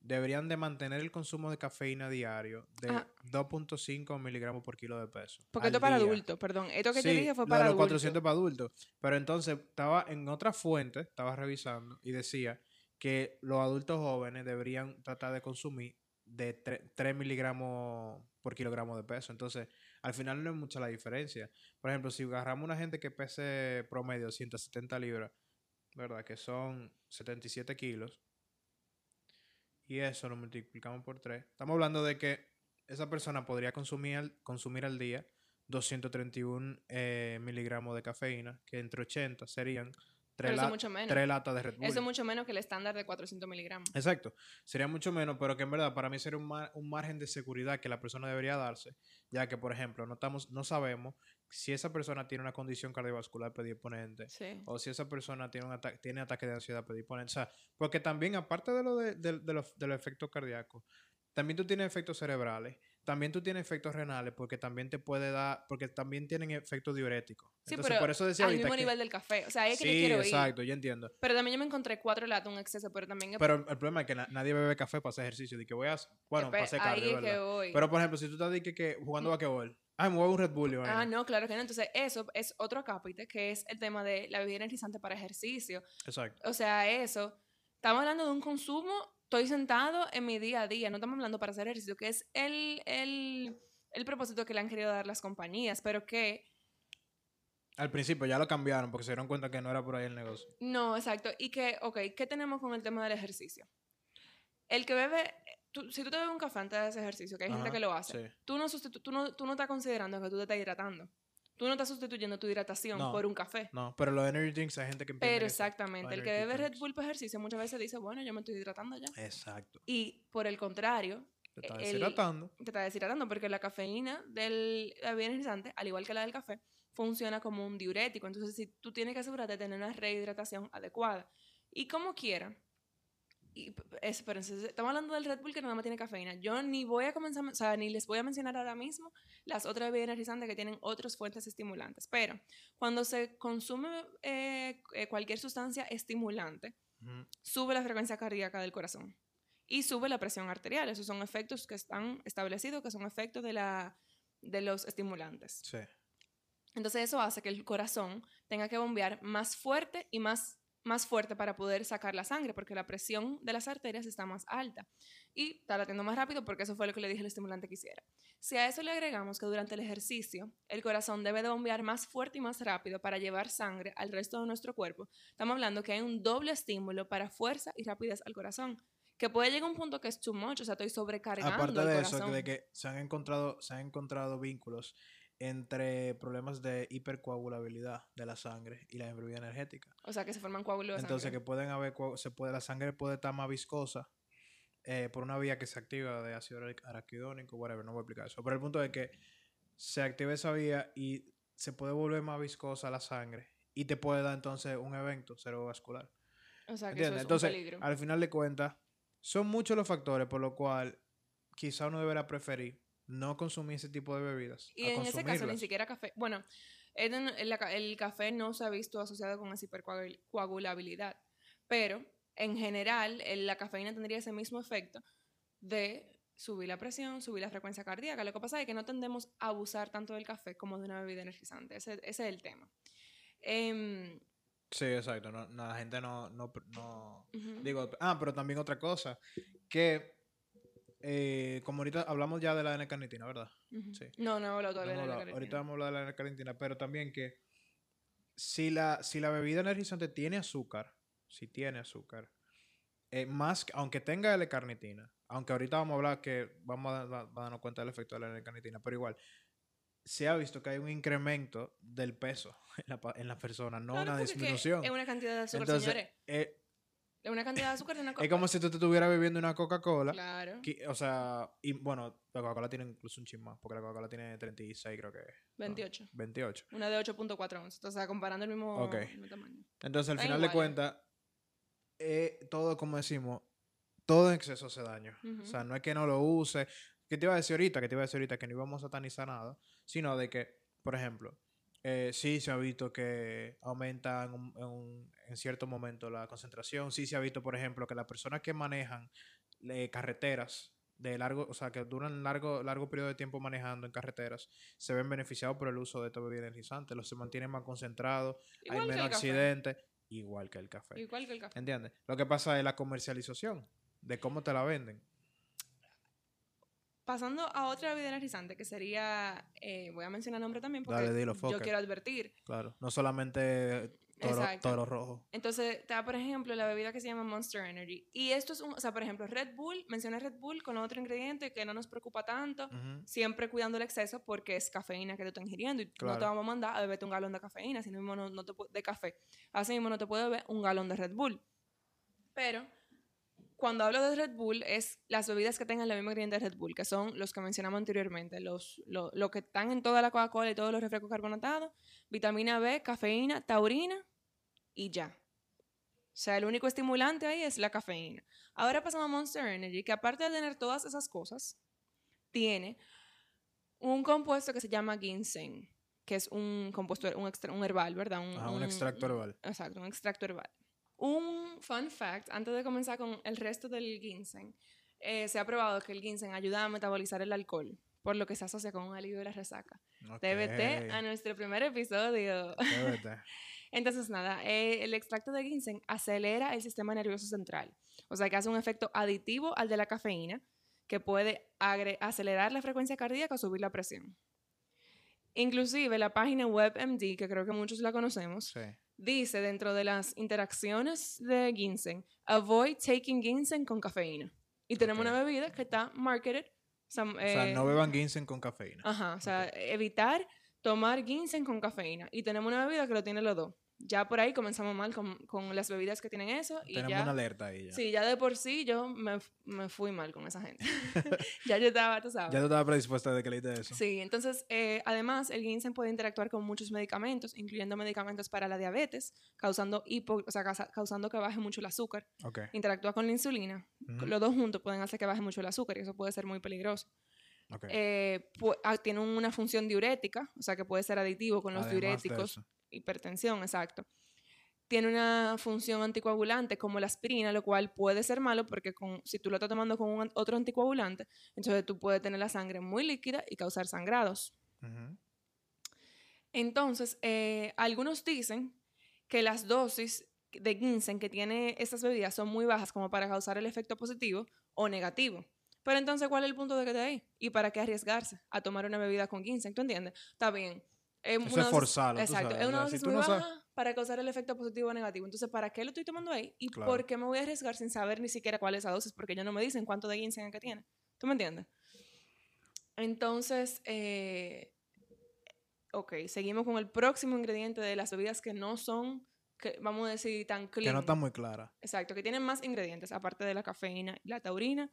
deberían de mantener el consumo de cafeína diario de Ajá. 2.5 miligramos por kilo de peso. Porque esto es para adultos, perdón. Esto que Sí, te dije fue para de los adultos. 400 para adultos. Pero entonces estaba en otra fuente, estaba revisando y decía que los adultos jóvenes deberían tratar de consumir de 3, miligramos por kilogramo de peso. Entonces, al final no es mucha la diferencia. Por ejemplo, si agarramos una gente que pese promedio 170 libras, ¿verdad? Que son 77 kilos. Y eso lo multiplicamos por 3. Estamos hablando de que esa persona podría consumir al, consumir al día 231 eh, miligramos de cafeína, que entre 80 serían Pero 3, eso es mucho menos. latas de Red Bull. Eso es mucho menos que el estándar de 400 miligramos. Exacto. Sería mucho menos, pero que en verdad para mí sería un, mar- un margen de seguridad que la persona debería darse, ya que, por ejemplo, no, estamos, no sabemos si esa persona tiene una condición cardiovascular predisponente Sí. o si esa persona tiene un ataque, tiene ataque de ansiedad predisponente. O sea, porque también, aparte de, lo de, de- de los, de los efectos cardíacos, también tú tienes efectos cerebrales, también tú tienes efectos renales, porque también te puede dar, porque también tienen efectos diuréticos. Sí, Entonces, pero por eso decía al ahorita mismo que- nivel del café. O sea, ahí es que sí, yo quiero ir. exacto, yo entiendo. Pero también yo me encontré cuatro latas, un exceso, pero también... Pero el problema es que na- nadie bebe café para hacer ejercicio. De que voy a. Bueno, para hacer ahí cardio, es que voy. Pero por ejemplo, si tú estás de que, que jugando basquetbol, ah, me voy a un Red Bull. y. Ah, no, claro que no. Entonces, eso es otro capítulo, que es el tema de la bebida energizante para ejercicio. Exacto. O sea, eso. Estamos hablando de un consumo, estoy sentado en mi día a día, no estamos hablando para hacer ejercicio, que es el, el, el propósito que le han querido dar las compañías, pero que Al principio ya lo cambiaron porque se dieron cuenta que no era por ahí el negocio. No, exacto. Y que, ok, ¿qué tenemos con el tema del ejercicio? El que bebe, tú- si tú te bebes un café antes de ese ejercicio, que hay gente que lo hace, sí. tú, no tú, no, tú no estás considerando que tú te estás hidratando. Tú no estás sustituyendo tu hidratación No. por un café. No, pero los energy drinks hay gente que empieza. Pero exactamente, el que bebe Red. Bull para ejercicio muchas veces dice, bueno, yo me estoy hidratando ya. Exacto. Y por el contrario, Te está el- deshidratando. te está deshidratando porque la cafeína del bebida energizante, al igual que la del café, funciona como un diurético. Entonces, si tú tienes que asegurarte de tener una rehidratación adecuada. Y como quiera, y, p- p- espérense, estamos hablando del Red Bull que nada más tiene cafeína. Yo ni voy a comenzar, o sea, ni les voy a mencionar ahora mismo las otras bebidas energizantes que tienen otras fuentes estimulantes. Pero cuando se consume eh, eh, cualquier sustancia estimulante, sube la frecuencia cardíaca del corazón y sube la presión arterial. Esos son efectos que están establecidos, que son efectos de, la, de los estimulantes. Sí. Entonces eso hace que el corazón tenga que bombear más fuerte y más, más fuerte para poder sacar la sangre, porque la presión de las arterias está más alta. Y está latiendo más rápido porque eso fue lo que le dije al estimulante que hiciera. Si a eso le agregamos que durante el ejercicio el corazón debe de bombear más fuerte y más rápido para llevar sangre al resto de nuestro cuerpo, estamos hablando que hay un doble estímulo para fuerza y rapidez al corazón. Que puede llegar a un punto que es too much, o sea, estoy sobrecargando Aparte el de eso, corazón. de que se han encontrado, se han encontrado vínculos entre problemas de hipercoagulabilidad de la sangre y la bebida energética. O sea, que se forman coágulos Entonces, sangre. que pueden haber, se puede, la sangre puede estar más viscosa eh, por una vía que se activa de ácido ara- araquidónico, whatever, no voy a explicar eso. Pero el punto es que se activa esa vía y se puede volver más viscosa la sangre y te puede dar entonces un evento cerebrovascular. O sea, que eso es Entonces, un peligro. al final de cuentas, son muchos los factores por lo cual quizá uno deberá preferir no consumir ese tipo de bebidas. Y a en ese caso ni siquiera café. Bueno, el, el- el café no se ha visto asociado con esa hipercoagulabilidad, pero en general el- la cafeína tendría ese mismo efecto de subir la presión, subir la frecuencia cardíaca. Lo que pasa es que no tendemos a abusar tanto del café como de una bebida energizante. Ese, ese es el tema. Em, Sí, exacto. No, no, la gente no, no, no. Digo, ah, pero también otra cosa, que eh, como ahorita hablamos ya de la N-carnitina, ¿verdad? Sí. No, no he hablado todavía hemos de la hablado- carnitina. ahorita vamos a hablar de la N-carnitina, pero también que si la, si la bebida energizante tiene azúcar, si tiene azúcar, eh, más, que- aunque tenga L-carnitina, aunque ahorita vamos a hablar que vamos a, da- a darnos cuenta del efecto de la L-carnitina, pero igual, se ha visto que hay un incremento del peso en la, en la persona, no Claro, una disminución. Es una cantidad de azúcar, Entonces, señores. eh, una cantidad de azúcar de una es como si tú te estuvieras bebiendo una Coca-Cola. Claro. que- o sea, y bueno, la Coca-Cola tiene incluso un chin más, porque la Coca-Cola tiene 36, creo que es. ¿no? 28. 28. Una de 8.4 onzas. O sea, comparando el mismo, Ok. el mismo tamaño. Entonces, al final de iguales. cuentas, eh, todo, como decimos, todo en exceso hace daño. O sea, no es que no lo use. ¿Qué te iba a decir ahorita? Que te iba a decir ahorita que no íbamos a satanizar nada, sino de que, por ejemplo, eh, sí se ha visto que aumenta en, en en cierto momento la concentración. Sí se ha visto, por ejemplo, que las personas que manejan eh, carreteras de largo, o sea, que duran largo, largo periodo de tiempo manejando en carreteras, se ven beneficiados por el uso de esta bebida energizante. Los se mantienen más concentrados, Igual hay menos el accidentes, igual que el café. Igual que el café. ¿Entiendes? Lo que pasa es la comercialización, de cómo te la venden. Pasando a otra bebida energizante que sería, eh, voy a mencionar nombre también porque Dale, dilo, yo quiero advertir. Claro. No solamente toro, toro rojo. Entonces, está, por ejemplo, la bebida que se llama Monster Energy. Y esto es un, o sea, por ejemplo, Red Bull, mencioné Red Bull con otro ingrediente que no nos preocupa tanto, siempre cuidando el exceso porque es cafeína que tú estás ingiriendo y no te vamos a mandar a beberte un galón de cafeína, así mismo no, no te de café. Así mismo no te puedes beber un galón de Red Bull. Pero cuando hablo de Red Bull es las bebidas que tengan el mismo ingrediente de Red Bull, que son los que mencionamos anteriormente, los, lo, lo que están en toda la Coca-Cola y todos los refrescos carbonatados, vitamina B, cafeína, taurina y ya. O sea, el único estimulante ahí es la cafeína. Ahora pasamos a Monster Energy, que aparte de tener todas esas cosas, tiene un compuesto que se llama ginseng, que es un compuesto, un, extra- un herbal, ¿verdad? Un, Ajá, un extracto herbal. Exacto, un extracto herbal. Un fun fact, antes de comenzar con el resto del ginseng, eh, se ha probado que el ginseng ayuda a metabolizar el alcohol, por lo que se asocia con un alivio de la resaca. Ok. TBT a nuestro primer episodio. TBT. Entonces, nada, eh, el extracto de ginseng acelera el sistema nervioso central. O sea, que hace un efecto aditivo al de la cafeína, que puede acelerar la frecuencia cardíaca o subir la presión. Inclusive la página WebMD, que creo que muchos la conocemos, Sí. Dice dentro de las interacciones de ginseng, avoid taking ginseng con cafeína. Y tenemos una bebida que está marketed. O sea, O sea, eh, no beban ginseng con cafeína. Ajá, o sea, evitar tomar ginseng con cafeína. Y tenemos una bebida que lo tiene los dos. Ya por ahí comenzamos mal con, con las bebidas que tienen eso. Y Tenemos ya, una alerta ahí ya. Sí, ya de por sí yo me, me fui mal con esa gente. ya yo estaba, tú sabes. Ya tú estabas predispuesta de que leíste eso. Sí, entonces, eh, además, el ginseng puede interactuar con muchos medicamentos, incluyendo medicamentos para la diabetes, causando, hipo, o sea, causa- causando que baje mucho el azúcar. Ok. Interactúa con la insulina. Los dos juntos pueden hacer que baje mucho el azúcar y eso puede ser muy peligroso. ok. Eh, ah, tiene una función diurética, o sea que puede ser aditivo con los Además de diuréticos. Hipertensión, exacto. Tiene una función anticoagulante como la aspirina, lo cual puede ser malo porque con, si tú lo estás tomando con un otro anticoagulante, entonces tú puedes tener la sangre muy líquida y causar sangrados. Entonces, eh, algunos dicen que las dosis de ginseng que tiene estas bebidas son muy bajas como para causar el efecto positivo o negativo. Pero entonces, ¿cuál es el punto de que te ahí? ¿Y para qué arriesgarse a tomar una bebida con ginseng? ¿Tú entiendes? Está bien. Es Eso una es tú Exacto. sabes, Es una si dosis muy no baja sabes- para causar el efecto positivo o negativo. Entonces, ¿para qué lo estoy tomando ahí? ¿Y Claro. por qué me voy a arriesgar sin saber ni siquiera cuál es esa dosis? Porque ellos no me dicen cuánto de ginseng que tiene. ¿Tú me entiendes? Entonces, eh, ok, seguimos con el próximo ingrediente de las bebidas que no son, que vamos a decir, tan clean. Que no está muy clara. Exacto, que tienen más ingredientes, aparte de la cafeína, la taurina,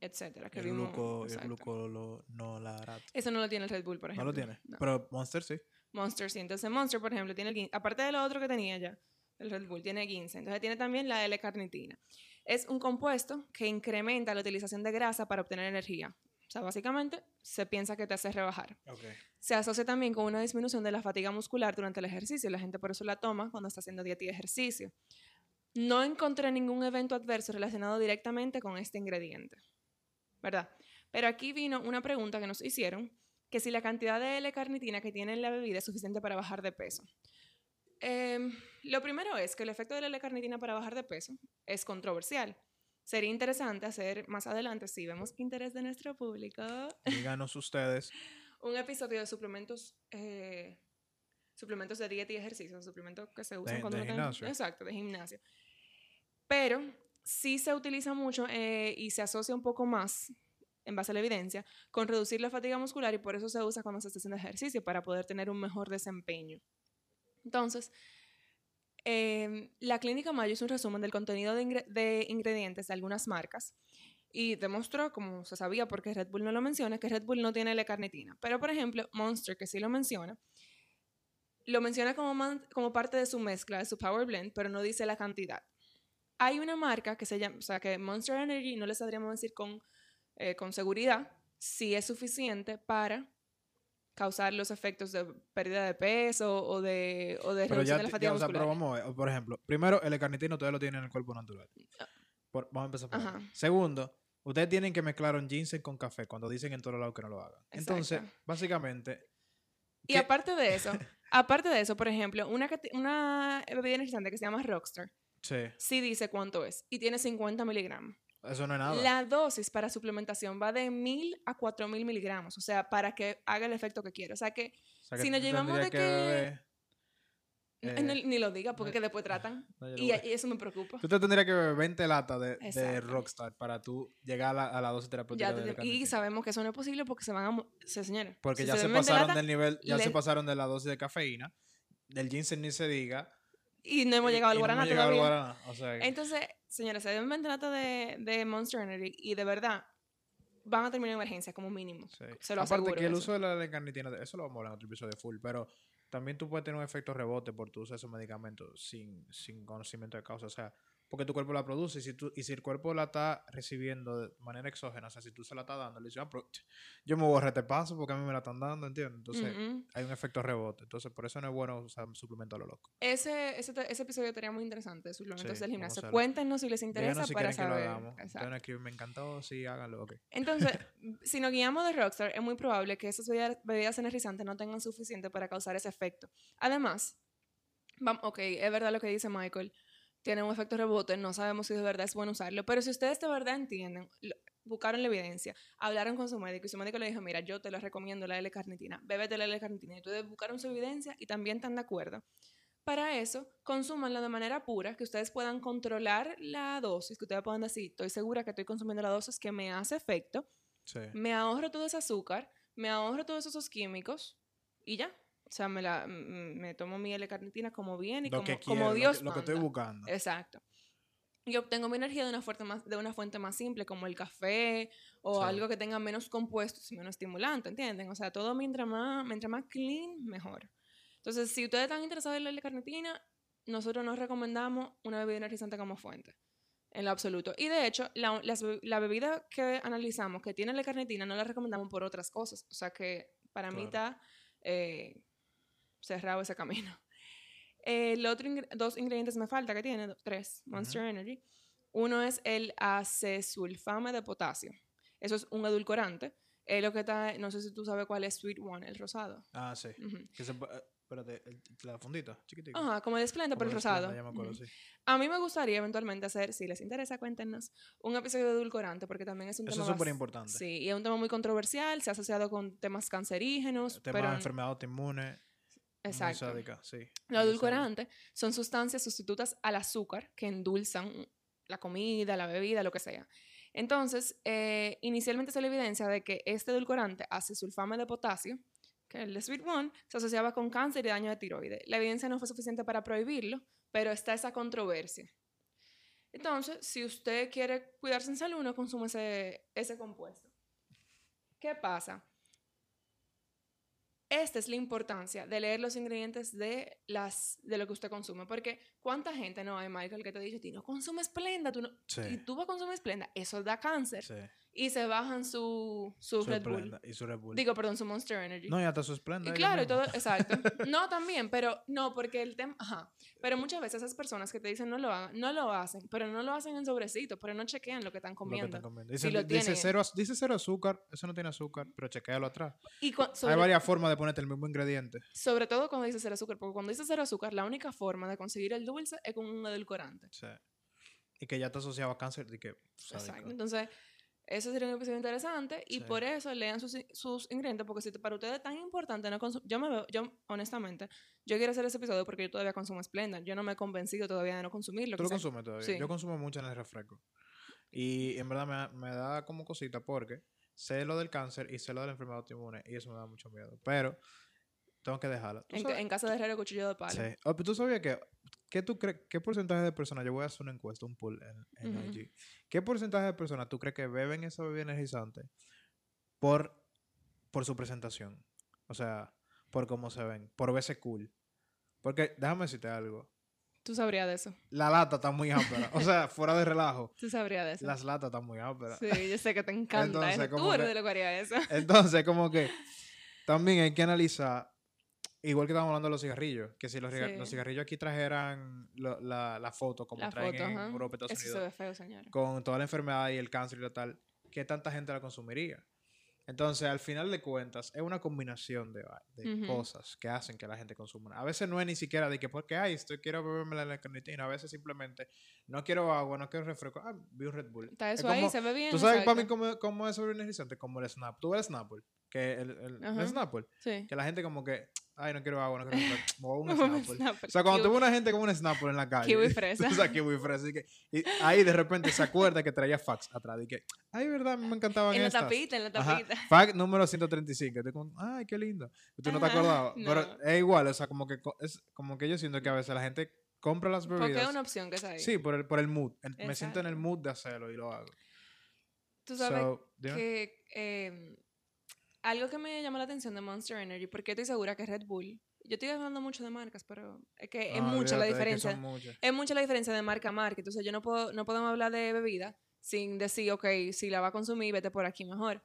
etcétera. Que el vimos- gluco, el gluco lo- no la Eso no lo tiene el Red Bull, por No ejemplo. lo tiene. No. Pero Monster sí. Monster sí. Entonces Monster, por ejemplo, tiene el gin- aparte de lo otro que tenía ya, el Red Bull, tiene 15. Entonces tiene también la L-carnitina. Es un compuesto que incrementa la utilización de grasa para obtener energía. O sea, básicamente se piensa que te hace rebajar. Se asocia también con una disminución de la fatiga muscular durante el ejercicio. La gente por eso la toma cuando está haciendo dieta y ejercicio. No encontré ningún evento adverso relacionado directamente con este ingrediente. ¿Verdad? Pero aquí vino una pregunta que nos hicieron, que si la cantidad de L-carnitina que tiene en la bebida es suficiente para bajar de peso. Em, lo primero es que el efecto de la L-carnitina para bajar de peso es controversial. Sería interesante hacer más adelante, si vemos interés de nuestro público, Díganos ustedes. un episodio de suplementos eh, suplementos de dieta y ejercicio, suplementos que se usan De- cuando de uno gimnasio. Exacto, de gimnasio. Pero sí se utiliza mucho eh, y se asocia un poco más, en base a la evidencia, con reducir la fatiga muscular y por eso se usa cuando se está haciendo ejercicio, para poder tener un mejor desempeño. Entonces, eh, la clínica Mayo hizo un resumen del contenido de, ingre- de ingredientes de algunas marcas y demostró, como se sabía porque Red Bull no lo menciona, que Red Bull no tiene L-carnitina. Pero, por ejemplo, Monster, que sí lo menciona, lo menciona como, como parte de su mezcla, de su Power Blend, pero no dice la cantidad. Hay una marca que se llama, o sea, que Monster Energy no les sabríamos decir con, eh, con seguridad si es suficiente para causar los efectos de pérdida de peso o de, o de reducción ya, de la ti- fatiga ya, o sea, pero muscular. vamos a ver. Por ejemplo, primero, el carnitino ustedes lo tienen en el cuerpo natural. Por- vamos a empezar por ahí. Ajá. Segundo, ustedes tienen que mezclar un ginseng con café cuando dicen en todos lados que no lo hagan. Entonces, básicamente, Y ¿Qué? aparte de eso, aparte de eso, por ejemplo, una, una bebida energizante que se llama Rockstar, sí, sí dice cuánto es y tiene 50 miligramos. eso no es nada. La dosis para suplementación va de 1000 a 4000 miligramos, o sea, para que haga el efecto que quiere. O sea, que O sea, que si nos llevamos de que- Eh, ni, ni lo diga porque no- que después tratan. no, Y, eso me preocupa. Tú te tendrías que beber 20 latas de, de. Rockstar para tú llegar a la, a la dosis terapéutica Ya de y sabemos que eso no es posible porque se van a... Se, señores. Porque si ya se pasaron lata del nivel, ya se pasaron de la dosis de cafeína, del ginseng ni se diga. Y no hemos llegado al no guaraná al todavía. guaraná, o sea, que- Entonces, señores, se deben lata de, de Monster Energy y de verdad van a terminar en emergencia como mínimo. Sí. Se lo Aparte aseguro. que el eso. uso de la L-carnitina, eso lo vamos a hablar en otro episodio full, pero también tú puedes tener un efecto rebote por tu uso de esos medicamentos sin, sin conocimiento de causa. O sea, porque tu cuerpo la produce y si, tú, y si el cuerpo la está recibiendo de manera exógena, o sea, si tú se la estás dando, le dices, ah, pero yo me borré este paso porque a mí me la están dando, ¿entiendes? Entonces, Ujú. hay un efecto rebote. Entonces, por eso no es bueno usar suplemento a lo loco. ese, ese, ese episodio estaría muy interesante, suplementos Sí, del vamos gimnasio. Cuéntenos si les interesa si para quieren que saber. lo hagamos. Pueden escribir, me encantó, sí, háganlo, ok. Entonces, si nos guiamos de Rockstar, es muy probable que esas bebidas, bebidas energizantes no tengan suficiente para causar ese efecto. Además, vam- ok, es verdad lo que dice Michael, tiene un efecto rebote, no sabemos si de verdad es bueno usarlo, pero si ustedes de verdad entienden, lo- buscaron la evidencia, hablaron con su médico y su médico le dijo, mira, yo te lo recomiendo la L-carnitina, bébete la L-carnitina, y ustedes buscaron su evidencia y también están de acuerdo. Para eso, consúmanla de manera pura, que ustedes puedan controlar la dosis, que ustedes puedan decir, estoy segura que estoy consumiendo la dosis que me hace efecto, Sí. me ahorro todo ese azúcar, me ahorro todos esos químicos y ya. O sea, me, la, me tomo mi L-carnitina como bien y como, como quiero, lo Dios que, lo que estoy buscando. Exacto. Y obtengo mi energía de una, fuente más, de una fuente más simple, como el café o Sí. algo que tenga menos compuestos y menos estimulante, ¿entienden? O sea, todo mientras más, mientras más clean, mejor. Entonces, si ustedes están interesados en la L-carnitina, nosotros nos recomendamos una bebida energizante como fuente. En lo absoluto. Y de hecho, la, las la bebida que analizamos que tiene la carnitina no la recomendamos por otras cosas. O sea que para mí está eh, cerrado ese camino. El otro ingre- dos ingredientes me falta que tiene, tres, Monster Energy. Uno es el acesulfame de potasio. Eso es un edulcorante. Es lo que está, no sé si tú sabes cuál es Sweet One, el rosado. Ah, sí. Ujú. Que se, espérate, la fundita, chiquitita. Ajá, como el esplenda, Como pero el rosado. ya me acuerdo, Ujú. sí. A mí me gustaría eventualmente hacer, si les interesa, cuéntenos, un episodio de edulcorante, porque también es un Eso tema es súper importante. Sí, y es un tema muy controversial, se ha asociado con temas cancerígenos, Tema pero... de enfermedad autoinmune. Exacto. sádica, sí. Los edulcorantes son sustancias sustitutas al azúcar que endulzan la comida, la bebida, lo que sea. Entonces, eh, inicialmente se la evidencia de que este edulcorante, acesulfame de potasio, que el Sweet One, se asociaba con cáncer y daño de tiroides. La evidencia no fue suficiente para prohibirlo, pero está esa controversia. Entonces, si usted quiere cuidarse en salud, no consume ese, ese compuesto. ¿Qué pasa? Esta es la importancia de leer los ingredientes de, las, de lo que usted consume. Porque ¿cuánta gente no hay, Michael, que te dice, ti no consumes Splenda, tú no, Sí. y tú vas a consumir Splenda? Eso da cáncer. Sí. Y se bajan su, su, Su Red Bull. Y su Red Bull. Digo, perdón, su Monster Energy. no, y hasta su Splenda. Y claro, y todo, exacto. No, también, pero no, porque el tema, ajá. Pero muchas veces esas personas que te dicen no lo hagan, no lo hacen, pero no lo hacen en sobrecito, pero no chequean lo que están Lo que comiendo. están comiendo. Si Dice, lo cero, dice cero azúcar, eso no tiene azúcar, pero chequéalo atrás. Y cua- sobre, Hay varias formas de ponerte el mismo ingrediente. sobre todo cuando dice cero azúcar, porque cuando dice cero azúcar, la única forma de conseguir el dulce es con un edulcorante. Sí. Y que ya te asociaba a cáncer y que... sádico. Exacto. Entonces, eso sería un episodio interesante y Sí. por eso lean sus, sus ingredientes, porque si para ustedes es tan importante no yo me veo, yo honestamente, yo quiero hacer ese episodio porque yo todavía consumo Splenda, yo no me he convencido todavía de no consumirlo. ¿Tú lo consumes todavía? Sí. Yo consumo mucho en el refresco. Y en verdad me, me da como cosita porque sé lo del cáncer y sé lo de la enfermedad autoinmune y eso me da mucho miedo. Pero tengo que dejarla. ¿Tú En, en casa de herrero, cuchillo de palo. Sí. Oh, ¿Tú sabías que... ¿Qué, tú crees, ¿Qué porcentaje de personas... Yo voy a hacer una encuesta, un poll en, en. IG. ¿Qué porcentaje de personas tú crees que beben esa bebida energizante por, por su presentación? O sea, por cómo se ven, por verse cool. Porque, déjame decirte algo. Tú sabrías de eso. La lata está muy áspera. o sea, fuera de relajo. Tú sabrías de eso. Las latas están muy ásperas. Sí, yo sé que te encanta Entonces, eso. Tú eres que- de lo que haría eso. Entonces, como que también hay que analizar, igual que estábamos hablando de los cigarrillos, que si los, Sí. los cigarrillos aquí trajeran lo- la, la foto, como La traen foto, en. Europa y Estados Eso se Unidos, ve feo, señora. con toda la enfermedad y el cáncer y lo tal, ¿qué tanta gente la consumiría? Entonces, al final de cuentas, es una combinación de, de Ujú. cosas que hacen que la gente consuma. A veces no es ni siquiera de que, porque, ay, estoy, quiero beberme la carnitina. A veces simplemente, no quiero agua, no quiero refresco. Ah, vi un Red Bull. Está Es eso ahí, como- se ve bien. ¿Tú sabes para mí cómo, cómo es sobre energizante? Como el Snap. ¿Tú ves el Snapple? Que el, el, el. Snapple. Sí. Que la gente como que, ay, no quiero agua, no quiero refresco. Me voy a un Snapple. Snapple. O sea, cuando ves una gente con un Snapple en la calle. Kiwi fresa. O sea, kiwi fresa. Y, que, y ahí de repente se acuerda que traía fax atrás. Y que, ay, verdad, a mí me encantaban En la tapita, en la Ajá, tapita. Fax número 135. Y tú como, ay, qué lindo. Y tú no te Ajá, acordabas. no. Pero es igual, o sea, como que, es como que yo siento que a veces la gente compra las Porque bebidas. es una opción que ahí. Sí, por el, por el mood. El- me siento en el mood de hacerlo y lo hago. Tú sabes So, que eh, algo que me llama la atención de Monster Energy, porque estoy segura que Red Bull, yo estoy hablando mucho de marcas, pero es que es Ah, mucha la olvídate, es que diferencia. Es mucha la diferencia de marca a marca. Entonces yo no puedo, no podemos hablar de bebida sin decir, ok, si la va a consumir, vete por aquí mejor.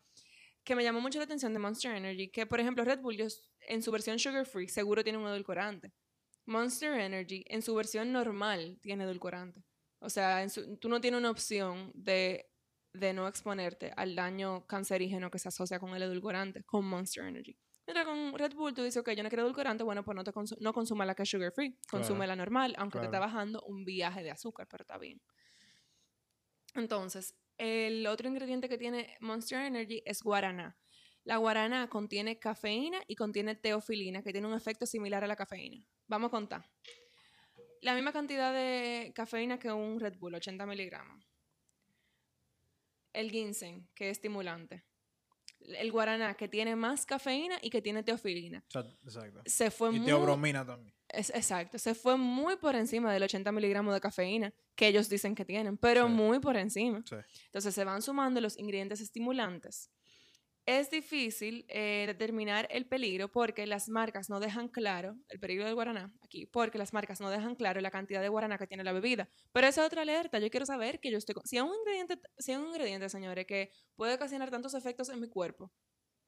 Que me llamó mucho la atención de Monster Energy, que por ejemplo Red Bull yo en su versión sugar free seguro tiene un edulcorante. Monster Energy en su versión normal tiene edulcorante. O sea, en su- tú no tienes una opción de, de no exponerte al daño cancerígeno que se asocia con el edulcorante, con Monster Energy. Mientras con Red Bull tú dices, ok, yo no quiero edulcorante, bueno, pues no, te consu- no consuma la que es sugar free, consume Claro, la normal, aunque te está bajando un viaje de azúcar, pero está bien. Entonces, el otro ingrediente que tiene Monster Energy es guaraná. La guaraná contiene cafeína y contiene teofilina, que tiene un efecto similar a la cafeína. Vamos a contar. La misma cantidad de cafeína que un Red Bull, 80 miligramos. El ginseng, que es estimulante. El guaraná, que tiene más cafeína y que tiene teofilina. Exacto. Se fue Y muy... teobromina también. Es, exacto, se fue muy por encima del 80 miligramos de cafeína que ellos dicen que tienen, pero Sí. muy por encima. Sí. Entonces se van sumando los ingredientes estimulantes. Es difícil eh, determinar el peligro porque las marcas no dejan claro, el peligro del guaraná aquí, porque las marcas no dejan claro la cantidad de guaraná que tiene la bebida. Pero esa es otra alerta, yo quiero saber que yo estoy... con- Si hay un ingrediente, si hay un ingrediente, señores, que puede ocasionar tantos efectos en mi cuerpo,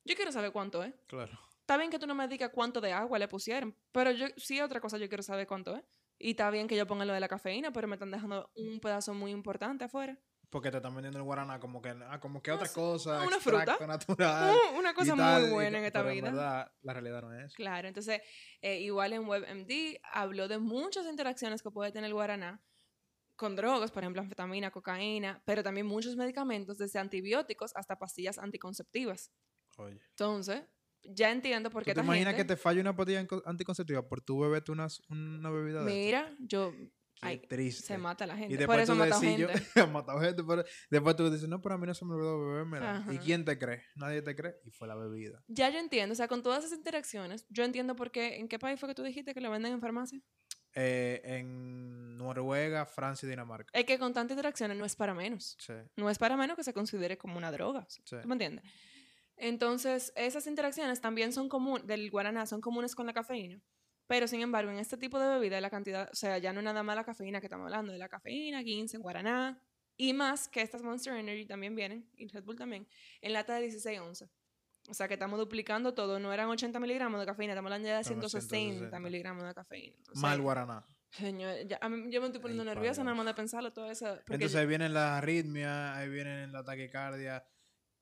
yo quiero saber cuánto es. Claro. Está bien que tú no me digas cuánto de agua le pusieron, pero yo sí otra cosa yo quiero saber cuánto es. Y está bien que yo ponga lo de la cafeína, pero me están dejando un pedazo muy importante afuera. Porque te están vendiendo el guaraná como que, ah, como que No otra sé, cosa, una fruta. natural. Una cosa tal, muy y buena en esta pero vida. verdad, la realidad no es. Claro, entonces, eh, igual en WebMD habló de muchas interacciones que puede tener el guaraná con drogas, por ejemplo, anfetamina, cocaína, pero también muchos medicamentos, desde antibióticos hasta pastillas anticonceptivas. Oye. Entonces, ya entiendo por ¿Tú qué te esta imaginas gente... que te falle una pastilla anticonceptiva por tu beberte una, una bebida de? Mira, yo Qué Ay, triste. se mata la Y gente. Por después eso tú matado decís, yo- gente. ha matado gente, pero después tú dices, no, pero a mí no se me olvidó bebérmela. ¿Y quién te cree? Nadie te cree. Y fue la bebida. Ya yo entiendo, o sea, con todas esas interacciones, yo entiendo por qué, ¿en qué país fue que tú dijiste que lo venden en farmacia? Eh, en Noruega, Francia y Dinamarca. Es que con tantas interacciones no es para menos. Sí, No es para menos que se considere como una droga. sí. ¿Tú me entiendes? Entonces, esas interacciones también son comunes, del guaraná, son comunes con la cafeína. Pero, sin embargo, en este tipo de bebida, la cantidad, o sea, ya no es nada más la cafeína que estamos hablando, de la cafeína, ginseng, guaraná, y más que estas Monster Energy también vienen, y Red Bull también, en lata de 16 onzas. O sea, que estamos duplicando todo. No eran 80 miligramos de cafeína, estamos hablando ya de Estamos 160 160. miligramos de cafeína. Entonces, Mal guaraná. Señor, ya, mí- yo me estoy poniendo Ay, nerviosa padre. nada más de pensarlo todo eso. Entonces yo- ahí vienen las arritmias, ahí vienen la taquicardia.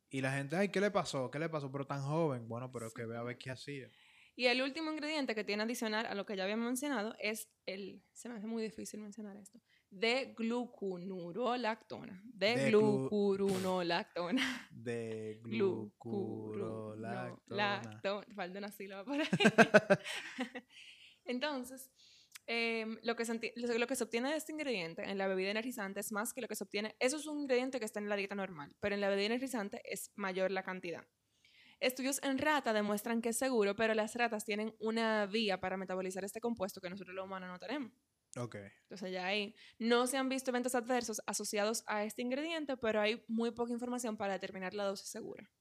Y la gente, ay, ¿qué le pasó? ¿Qué le pasó? Pero tan joven. Bueno, pero que vea a ver qué hacía. Y el último ingrediente que tiene adicional a lo que ya había mencionado es el, se me hace muy difícil mencionar esto, de glucunurolactona. De, De glu- glucurunolactona. De glucurolactona. Falta una sílaba por ahí. Entonces, em, lo, que se, lo que se obtiene de este ingrediente en la bebida energizante es más que lo que se obtiene. Eso es un ingrediente que está en la dieta normal, pero en la bebida energizante es mayor la cantidad. Estudios en rata demuestran que es seguro, pero las ratas tienen una vía para metabolizar este compuesto que nosotros los humanos no tenemos. Ok. Entonces ya ahí no se han visto eventos adversos asociados a este ingrediente, pero hay muy poca información para determinar la dosis segura.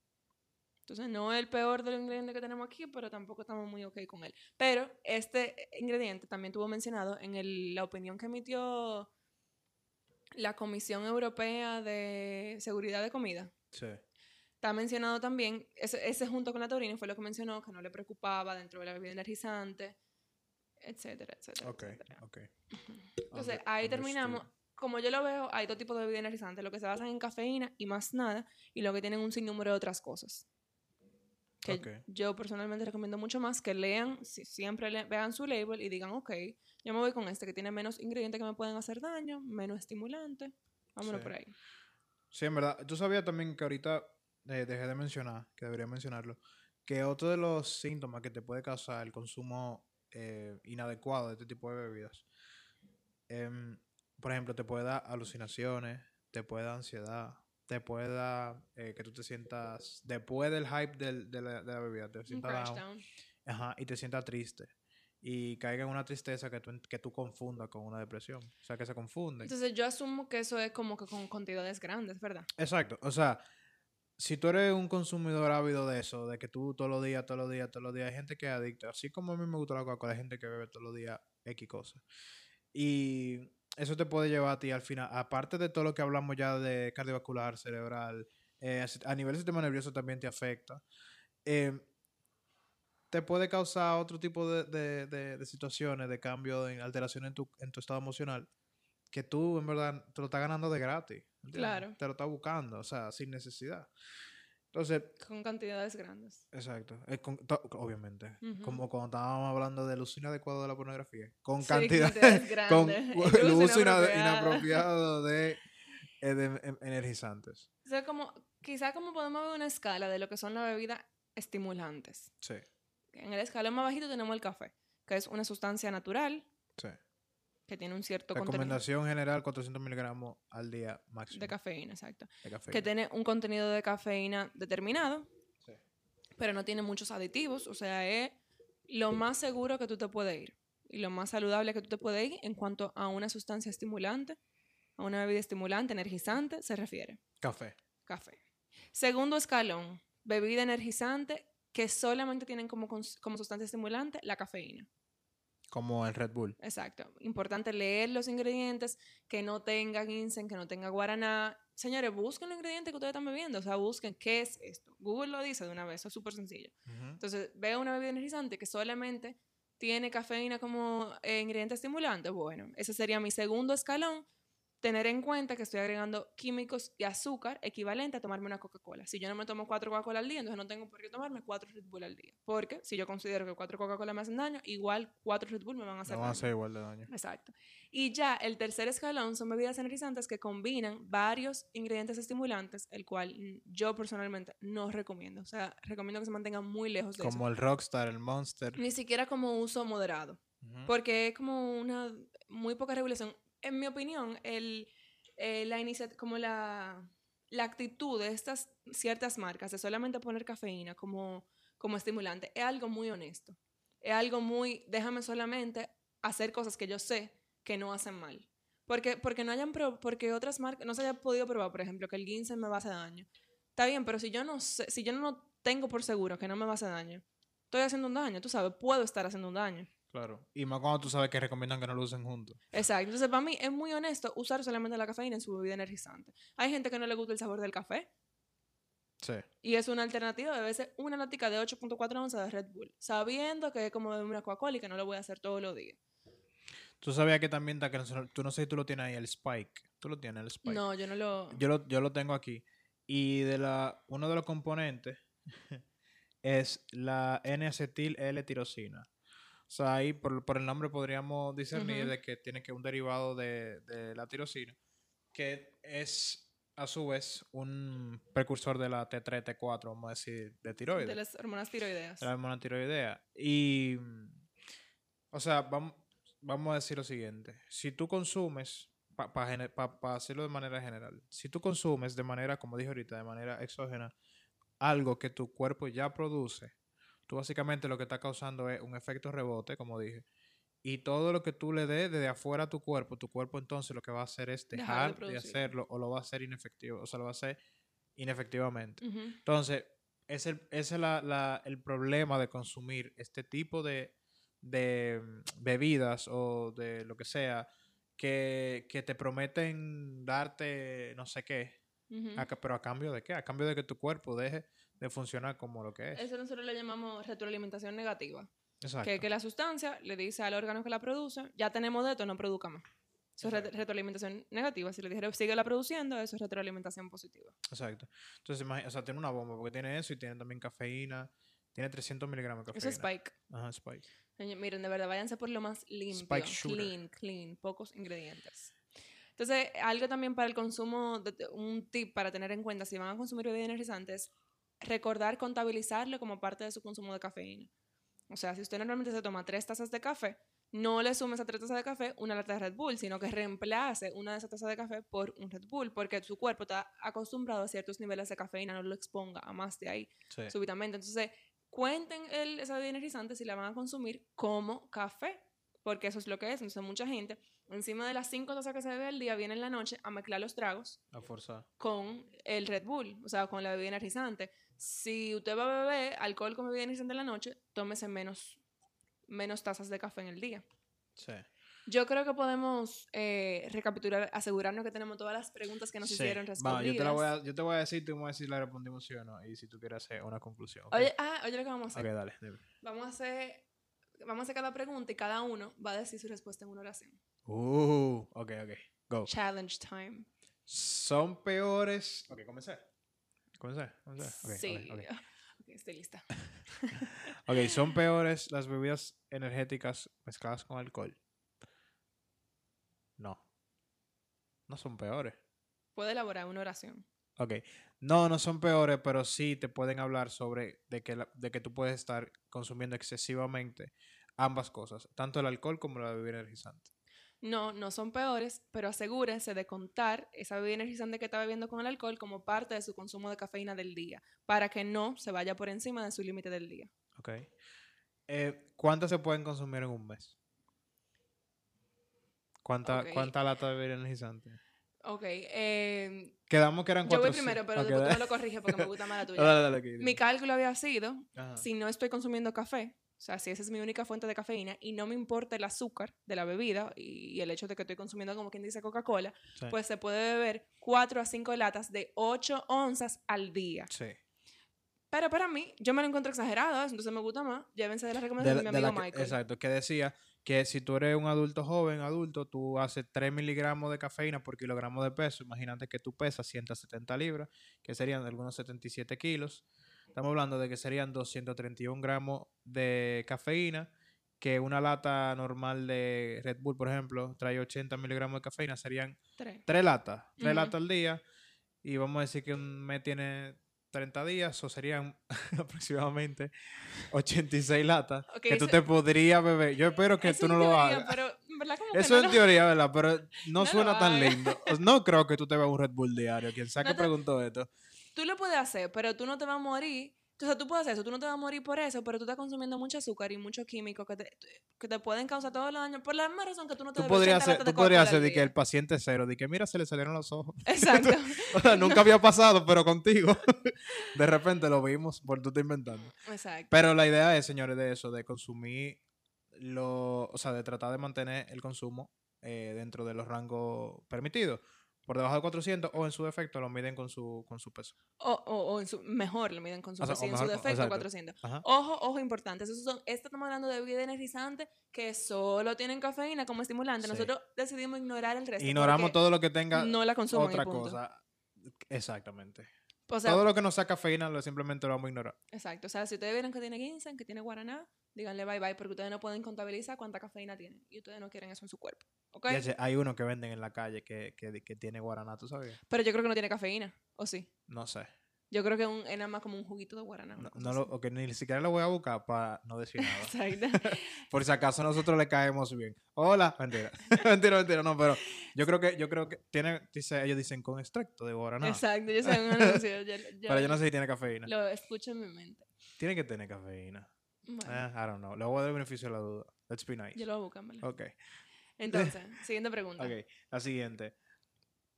Entonces no es el peor del ingrediente que tenemos aquí, pero tampoco estamos muy ok con él. Pero este ingrediente también tuvo mencionado en el- la opinión que emitió la Comisión Europea de Seguridad de Comida. Sí. Está mencionado también, ese, ese junto con la taurina fue lo que mencionó, que no le preocupaba dentro de la bebida energizante, etcétera, etcétera. Ok, etcétera. ok. Entonces, Under- ahí understood. terminamos. Como yo lo veo, hay dos tipos de bebidas energizantes, lo que se basan en cafeína y más nada, y lo que tienen un sinnúmero de otras cosas. Que Ok. yo personalmente recomiendo mucho más que lean, si- siempre le- vean su label y digan, ok, yo me voy con este que tiene menos ingredientes que me pueden hacer daño, menos estimulante, vámonos Sí. por ahí. Sí, en verdad. Tú sabías también que ahorita eh, dejé de mencionar, que debería mencionarlo, que otro de los síntomas que te puede causar el consumo eh, inadecuado de este tipo de bebidas, em, por ejemplo, te puede dar alucinaciones, te puede dar ansiedad, te puede dar eh, que tú te sientas, después del hype del- de, la, de la bebida, te sientas down. ajá, y te sientas triste. Y caiga en una tristeza que tú, que tú confundas con una depresión. O sea, que se confunde. Entonces yo asumo que eso es como que con cantidades grandes, ¿verdad? Exacto. O sea, si tú eres un consumidor ávido de eso, de que tú todos los días, todos los días, todos los días, hay gente que es adicta. Así como a mí me gusta la Coca-Cola, hay gente que bebe todos los días X cosas. Y eso te puede llevar a ti al final, aparte de todo lo que hablamos ya de cardiovascular, cerebral, eh, a nivel del sistema nervioso también te afecta. eh, te puede causar otro tipo de- de situaciones, de cambio, de alteración en tu, en tu estado emocional, que tú en verdad te lo estás ganando de gratis. ¿Entiendes? Claro. Te lo estás buscando, o sea, sin necesidad. Entonces, Con cantidades grandes. exacto, con- to- obviamente, como cuando estábamos hablando del uso inadecuado de la pornografía, con Sí, cantidades con grandes. u- El uso uso ina- inapropiado. de, eh, de energizantes. O sea, como, quizá como podemos ver una escala de lo que son las bebidas estimulantes. Sí, En el escalón más bajito tenemos el café, que es una sustancia natural sí. Que tiene un cierto contenido Recomendación general, 400 miligramos al día máximo de cafeína, exacto. de cafeína. Que tiene un contenido de cafeína determinado, Sí. pero no tiene muchos aditivos, o sea, es lo más seguro que tú te puedes ir y lo más saludable que tú te puedes ir en cuanto a una sustancia estimulante, a una bebida estimulante, energizante, se refiere. Café. Café. Segundo escalón, bebida energizante que solamente tienen como, como sustancia estimulante la cafeína. Como el Red Bull. Exacto. Importante leer los ingredientes, que no tenga ginseng, que no tenga guaraná. Señores, busquen los ingredientes que ustedes están bebiendo. O sea, busquen qué es esto. Google lo dice de una vez, eso es súper sencillo. Entonces, veo una bebida energizante que solamente tiene cafeína como eh, ingrediente estimulante. Bueno, ese sería mi segundo escalón. Tener en cuenta que estoy agregando químicos y azúcar equivalente a tomarme una Coca-Cola. Si yo no me tomo cuatro Coca-Cola al día, entonces no tengo por qué tomarme cuatro Red Bull al día. Porque si yo considero que cuatro Coca-Cola me hacen daño, igual cuatro Red Bull me van a hacer No van a daño. hacer igual de daño. Exacto. Y ya el tercer escalón son bebidas energizantes que combinan varios ingredientes estimulantes, el cual yo personalmente no recomiendo. O sea, recomiendo que se mantengan muy lejos de Como el Rockstar, el Monster. Ni siquiera como uso moderado, porque es como una muy poca regulación. En mi opinión, el, eh, la como la, la actitud de estas ciertas marcas de solamente poner cafeína como, como estimulante es algo muy honesto. Es algo muy, déjame solamente hacer cosas que yo sé que no hacen mal. Porque, porque no hayan porque otras marcas no se haya podido probar, por ejemplo, que el ginseng me va a hacer daño. Está bien, pero si yo no sé, si yo no tengo por seguro que no me va a hacer daño, estoy haciendo un daño, tú sabes, puedo estar haciendo un daño. Claro. Y más cuando tú sabes que recomiendan que no lo usen juntos. Exacto. Entonces, para mí es muy honesto usar solamente la cafeína en su bebida energizante. Hay gente que no le gusta el sabor del café Sí. y es una alternativa. Debe ser una latica de 8.4 onzas de Red Bull, sabiendo que es como beber una Coca-Cola y que no lo voy a hacer todos los días. Tú sabías que también está que tú no sé si tú lo tienes ahí, el Spike. Tú lo tienes, el Spike. No, yo no lo. Yo lo, yo lo tengo aquí. Y de la, uno de los componentes es la N-acetil L-tirosina. O sea, ahí por, por el nombre podríamos discernir de que tiene que un derivado de, de la tirosina, que es a su vez un precursor de la T3, T4, vamos a decir, de tiroides. de las hormonas tiroideas. de la hormona tiroidea. Y, o sea, vamos, vamos a decir lo siguiente. Si tú consumes, para hacerlo de manera general, si tú consumes de manera, como dije ahorita, de manera exógena, algo que tu cuerpo ya produce, tú básicamente lo que está causando es un efecto rebote, como dije. Y todo lo que tú le des desde afuera a tu cuerpo, tu cuerpo entonces lo que va a hacer es Dejar de dejar de, producir. hacerlo o lo va a hacer inefectivo, o sea, lo va a hacer inefectivamente. Entonces, ese, ese es la- la- el problema de consumir este tipo de, de mm, bebidas o de lo que sea que, que te prometen darte no sé qué, a pero a cambio de qué? A cambio de que tu cuerpo deje de funcionar como lo que es. Eso nosotros le llamamos retroalimentación negativa. Exacto. Que, que la sustancia le dice al órgano que la produce, ya tenemos de esto, no produzca más. Eso es retroalimentación negativa. Si le dijera, sigue la produciendo, eso es retroalimentación positiva. Exacto. Entonces, imagi- o sea, tiene una bomba porque tiene eso y tiene también cafeína. Tiene 300 miligramos de Eso cafeína. es Spike. Ajá, Spike. Miren, de verdad, váyanse por lo más limpio. Spike shooter. Clean, clean, pocos ingredientes. Entonces, algo también para el consumo, de- un tip para tener en cuenta si van a consumir bebidas energizantes, recordar contabilizarlo como parte de su consumo de cafeína. O sea, si usted normalmente se toma tres tazas de café, no le sumes a tres tazas de café una lata de Red Bull, sino que reemplace una de esas tazas de café por un Red Bull, porque su cuerpo está acostumbrado a ciertos niveles de cafeína, no lo exponga a más de ahí Sí. súbitamente. Entonces, cuenten el, esa bebida energizante si la van a consumir como café, porque eso es lo que es. Entonces, mucha gente, encima de las cinco tazas que se bebe al día, viene en la noche a mezclar los tragos A con el Red Bull, o sea, con la bebida energizante. Si usted va a beber alcohol con bebida energizante en la noche, tómese menos, menos tazas de café en el día. Sí. Yo creo que podemos eh, recapitular, asegurarnos que tenemos todas las preguntas que nos Sí. hicieron respondidas. yo te, la voy a, yo te voy a decir, tú me vas a decir si la respondimos sí o no. Y si tú quieres hacer una conclusión. ¿ok? Oye, ah, oye lo que vamos a Ok, hacer. dale. dime. Vamos a hacer vamos a hacer cada pregunta y cada uno va a decir su respuesta en una oración. Uh, ok, ok. Go. Challenge time. Son peores. Ok, comencé. Comencé. comencé. Ok, sí. ok, ok. Ok, estoy lista. Ok, son peores las bebidas energéticas mezcladas con alcohol. No. No son peores. Puedo elaborar una oración. Ok. No, no son peores, pero sí te pueden hablar sobre de que, la- de que tú puedes estar consumiendo excesivamente ambas cosas, tanto el alcohol como la bebida energizante. No, no son peores, pero asegúrense de contar esa bebida energizante que está bebiendo con el alcohol como parte de su consumo de cafeína del día, para que no se vaya por encima de su límite del día. Ok. Eh, ¿Cuántas se pueden consumir en un mes? ¿Cuánta. ¿Cuánta lata de bebida energizante? Ok, eh, Quedamos que eran yo cuatro. voy primero, pero después tú me lo corriges porque me gusta más la tuya. Dale, dale, aquí, Mi cálculo había sido, Ajá. si no estoy consumiendo café, o sea, si esa es mi única fuente de cafeína y no me importa el azúcar de la bebida y, y el hecho de que estoy consumiendo, como quien dice, Coca-Cola, Sí. pues se puede beber 4 a 5 latas de 8 onzas al día. Sí. Pero para mí, yo me lo encuentro exagerado, entonces me gusta más. Llévense de la De recomendación la- de mi de amigo que- Michael. exacto, que decía que si tú eres un adulto joven, adulto, tú haces 3 miligramos de cafeína por kilogramo de peso. Imagínate que tú pesas 170 libras, que serían algunos 77 kilos. Estamos hablando de que serían 231 gramos de cafeína, que una lata normal de Red Bull, por ejemplo, trae 80 miligramos de cafeína, serían Tres. 3 latas, 3 Ujú. latas al día. Y vamos a decir que un mes tiene 30 días, o serían aproximadamente 86 latas que tú te podrías beber. Yo espero que tú no lo hagas. Eso no en lo- teoría, ¿verdad? Pero no, No suena tan lindo. No creo que tú te veas un Red Bull diario. Quien sea No que te- preguntó esto. Tú lo puedes hacer, pero tú no te vas a morir. O sea, tú puedes hacer eso, tú no te vas a morir por eso, pero tú estás consumiendo mucho azúcar y mucho químico que te, que te pueden causar todos los daños por la misma razón que tú no te Tú podrías 80 ser, latas de tú podrías ser de que el paciente cero, de que mira, se le salieron los ojos. Exacto. O sea, nunca había pasado, pero contigo. De repente lo vimos por tú te inventando. Exacto. Pero la idea es, señores, de eso, de consumir lo, o sea, de tratar de mantener el consumo eh, dentro de los rangos permitidos. Por debajo de 400 o en su defecto lo miden con su, con su peso. O, o, o en su, mejor lo miden con su O sea, peso y o en su mejor defecto exacto. 400. Ajá. Ojo, ojo importantes. Esos son, estamos hablando de bebida energizante que solo tienen cafeína como estimulante. Sí. Nosotros decidimos ignorar el resto. Ignoramos todo lo que tenga No la otra cosa. Exactamente. O sea, todo lo que no sea cafeína lo simplemente lo vamos a ignorar. exacto. O sea, si ustedes vieron que tiene ginseng, que tiene guaraná, díganle bye bye porque ustedes no pueden contabilizar cuánta cafeína tienen y ustedes no quieren eso en su cuerpo. Hay uno que venden en la calle que, que, que tiene guaraná, ¿tú sabes? Pero yo creo que no tiene cafeína. ¿O sí? No sé. Yo creo que un, es nada más como un juguito de guaraná. No, no lo, ni siquiera lo voy a buscar para no decir nada. Exacto. Por si acaso nosotros le caemos bien. Hola. Mentira. mentira, mentira. No, pero yo creo que, yo creo que tiene, dice, ellos dicen con extracto de guaraná. Exacto. Yo sé un anuncio. Yo, yo Pero yo no sé si tiene cafeína. Lo escucho en mi mente. Tiene que tener cafeína. Bueno, Eh, I don't know. Le voy a dar el beneficio de la duda. Let's be nice. yo lo voy a buscar, ¿verdad? Ok. Entonces, siguiente pregunta. Ok. La siguiente.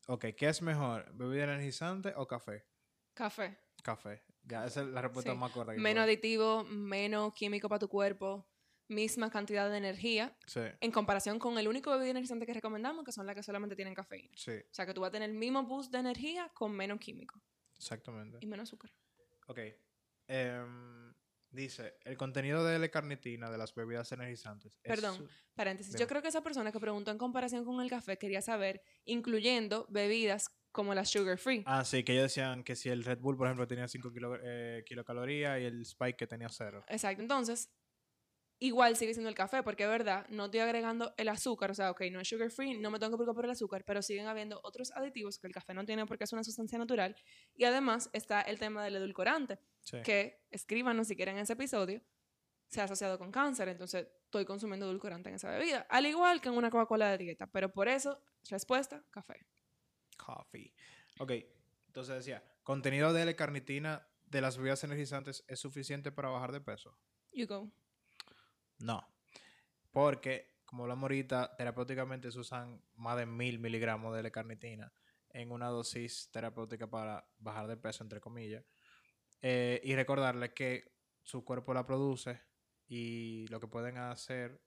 Ok. ¿Qué es mejor? ¿Bebida energizante o café? Café. Café. Ya, esa es la respuesta Sí. más que Menos aditivo, menos químico para tu cuerpo, misma cantidad de energía, Sí. en comparación con el único bebida energizante que recomendamos, que son las que solamente tienen cafeína. Sí. O sea, que tú vas a tener el mismo boost de energía con menos químico Exactamente. y menos azúcar. Ok. Em, dice, el contenido de L-carnitina de las bebidas energizantes. es Perdón. Paréntesis, Dime. yo creo que esa persona que preguntó en comparación con el café quería saber, incluyendo bebidas como las sugar free. Ah, sí, que ellos decían que si el Red Bull, por ejemplo, tenía 5 kilo, eh, kilocalorías y el Spike que tenía 0. Exacto, entonces, igual sigue siendo el café, porque es verdad, no estoy agregando el azúcar, o sea, ok, no es sugar free, no me tengo que preocupar por el azúcar, pero siguen habiendo otros aditivos que el café no tiene porque es una sustancia natural. Y además está el tema del edulcorante, Sí. que escríbanos si quieren ese episodio, se ha asociado con cáncer, entonces estoy consumiendo edulcorante en esa bebida, al igual que en una Coca-Cola de dieta, pero por eso, respuesta, café. Coffee. Ok, entonces decía, contenido de L-carnitina de las bebidas energizantes es suficiente para bajar de peso. You go. No. Porque, como hablamos ahorita, terapéuticamente se usan más de mil miligramos de L-carnitina en una dosis terapéutica para bajar de peso, entre comillas. Eh, y recordarles que su cuerpo la produce y lo que pueden hacer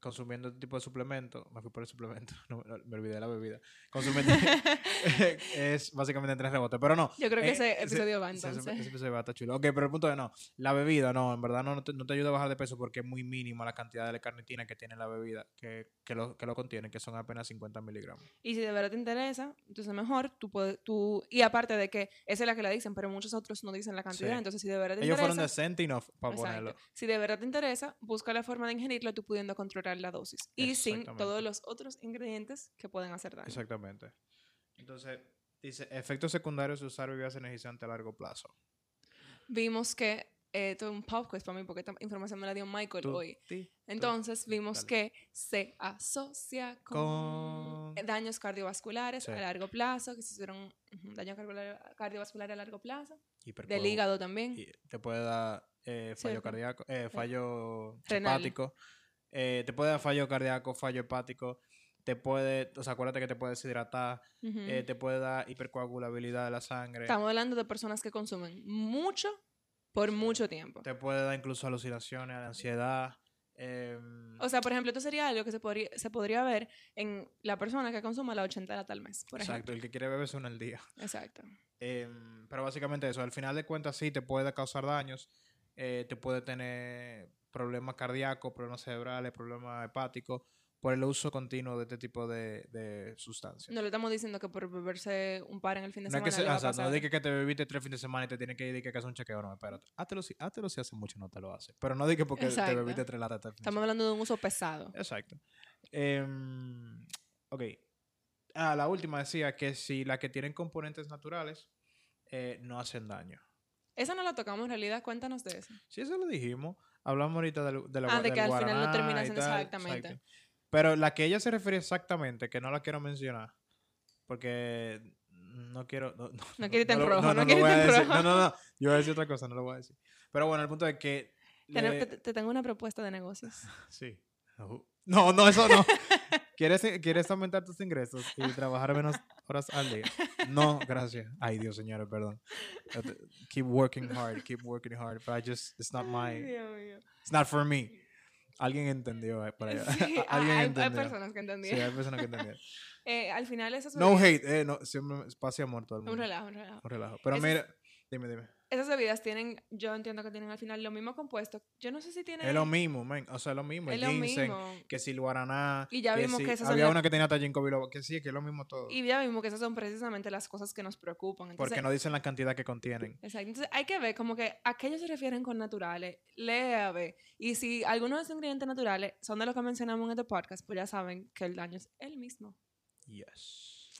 consumiendo este tipo de suplementos, me fui por el suplemento, no, no, me olvidé de la bebida, consumiendo es básicamente tres rebotes, pero no, Yo creo que eh, ese episodio va ese- entonces. ese episodio va a estar chulo. Ok, pero el punto es no. La bebida, no, en verdad no, no te, no te ayuda a bajar de peso porque es muy mínima la cantidad de carnitina que tiene la bebida, que, que, lo, que lo contiene, que son apenas 50 miligramos. Y si de verdad te interesa, entonces mejor tú puedes, tú, y aparte de que esa es la que la dicen, pero muchos otros no dicen la cantidad, Sí. entonces si de verdad te Ellos fueron interesa, decentes enough para ponerlo. si de verdad te interesa, busca la forma de ingerirlo tú pudiendo controlar la dosis y sin todos los otros ingredientes que pueden hacer daño. Exactamente. Entonces, dice, efectos secundarios de usar bebidas energizantes a largo plazo. Vimos que, eh, esto es un pop quiz para mí porque esta información me la dio Michael Tú, hoy. tú. Entonces vimos Dale. que se asocia con, Con- daños cardiovasculares Sí. a largo plazo, que se hicieron daño cardiovascular- a largo plazo, del hígado también. y te puede dar eh, fallo cardíaco, eh, fallo Renal. hepático, eh, te puede dar fallo cardíaco, fallo hepático, te puede, o sea, acuérdate que te puede deshidratar, eh, te puede dar hipercoagulabilidad de la sangre, Estamos hablando de personas que consumen mucho por mucho tiempo. te puede dar incluso alucinaciones, ansiedad. em, O sea, por ejemplo, esto sería algo que se podría, se podría ver en la persona que consuma la 80 lata al mes, por exacto, ejemplo. el que quiere beberse una al día. Exacto. Em, pero básicamente eso, al final de cuentas sí te puede causar daños, eh, te puede tener problemas cardíacos, problemas cerebrales, problemas hepáticos, por el uso continuo de este tipo de, de sustancias. No le estamos diciendo que por beberse un par en el fin de No es semana que se, le va a o sea, no pasar. de que, te bebiste tres fines de semana y te tiene que ir y que hacer un chequeo. No, espérate. Hátelo si, hátelo si hace mucho, no te lo hace. Pero no di que porque te bebiste tres latas. Estamos hablando de un uso pesado. Exacto. Em, ok. Ah, la última decía que si las que tienen componentes naturales eh, no hacen daño. Esa no la tocamos en realidad, cuéntanos de eso. Sí, eso lo dijimos. Hablamos ahorita del, de la Ah, de que al final no guaraná termina y siendo tal, exactamente. exacto. Pero la que ella se refiere exactamente, que no la quiero mencionar, porque no quiero... No, no, No quiere irte en rojo, no voy a irte en rojo. No, no, no. Yo voy a decir otra cosa, no lo voy a decir. Pero bueno, el punto es que... Te, le- te- te tengo una propuesta de negocios. Sí. No, no, eso no. ¿Quieres, ¿Quieres aumentar tus ingresos y trabajar menos horas al día? No, gracias. Ay, Dios, señores, perdón. Keep working hard, keep working hard. But I just, it's not my, it's not for me. Alguien entendió eh, por allá. Sí, Alguien hay, hay entendió. personas que Sí, entendieron. hay personas que entendieron. Eh, al final esas No hate, eh, no, siempre y amor todo el mundo. un relajo, un relajo. Un relajo. Pero Eso mira, dime, dime. Esas bebidas tienen, yo entiendo que tienen al final lo mismo compuesto. Yo no sé si tienen... Es lo mismo, man. O sea, es lo mismo. es el lo ginseng, mismo. que si el guaraná. Y ya vimos si- que esas son Había las- una que tenía hasta ginkgo biloba, que sí, que es lo mismo todo. Y ya vimos que esas son precisamente las cosas que nos preocupan. Entonces, porque no dicen la cantidad que contienen. Exacto. Entonces hay que ver como que a qué ellos se refieren con naturales. Lee a ver. Y si algunos de esos ingredientes naturales son de los que mencionamos en este podcast, pues ya saben que el daño es el mismo. Yes.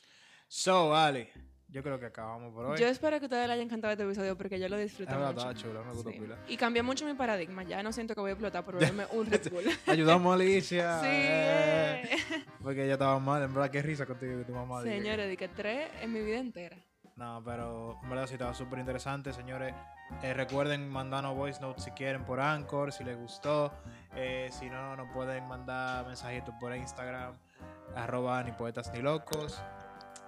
So, Ali, yo creo que acabamos por hoy. Yo espero que a ustedes les haya encantado este episodio porque yo lo disfruté Es verdad, mucho. chulo, me gustó Sí. pila. Y cambió mucho mi paradigma. Ya no siento que voy a explotar por beberme un Red Bull. Ayudamos a Alicia. sí. eh. Porque ella estaba mal. En verdad, qué risa contigo y con tu mamá. dije. Señores, di que tres en mi vida entera. No, pero en verdad sí estaba súper interesante, señores. Eh, recuerden mandarnos voice notes si quieren por Anchor, si les gustó. Eh, si no, nos pueden mandar mensajitos por Instagram, arroba ni poetas ni locos.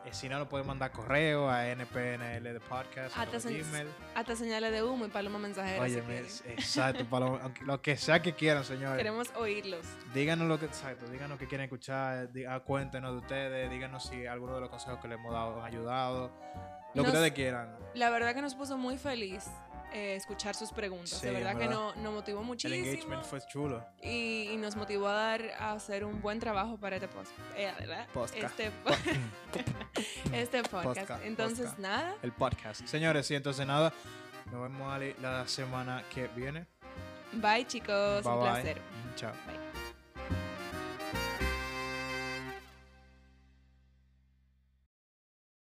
Eh, si no, nos pueden mandar correo a npnl de podcast, Hasta arroba se- gmail. Hasta señales de humo y paloma mensajera. Oye, exacto, para lo, aunque- lo que sea que quieran, señores. Queremos oírlos. Díganos lo que, exacto, díganos qué quieren escuchar, ah, cuéntenos de ustedes, díganos si alguno de los consejos que les hemos dado han ayudado, lo que ustedes quieran. La verdad que nos puso muy feliz eh, escuchar sus preguntas. Sí, de verdad en que verdad. no- nos motivó El muchísimo. engagement fue chulo. y, y nos motivó a dar a hacer un buen trabajo para este post, eh, ¿verdad? Podcast. Este, este podcast. Podcast, Entonces, podcast. nada, El podcast. Señores, sí, entonces nada, nos vemos la semana que viene. bye chicos, Bye un bye. placer. Chao. Bye.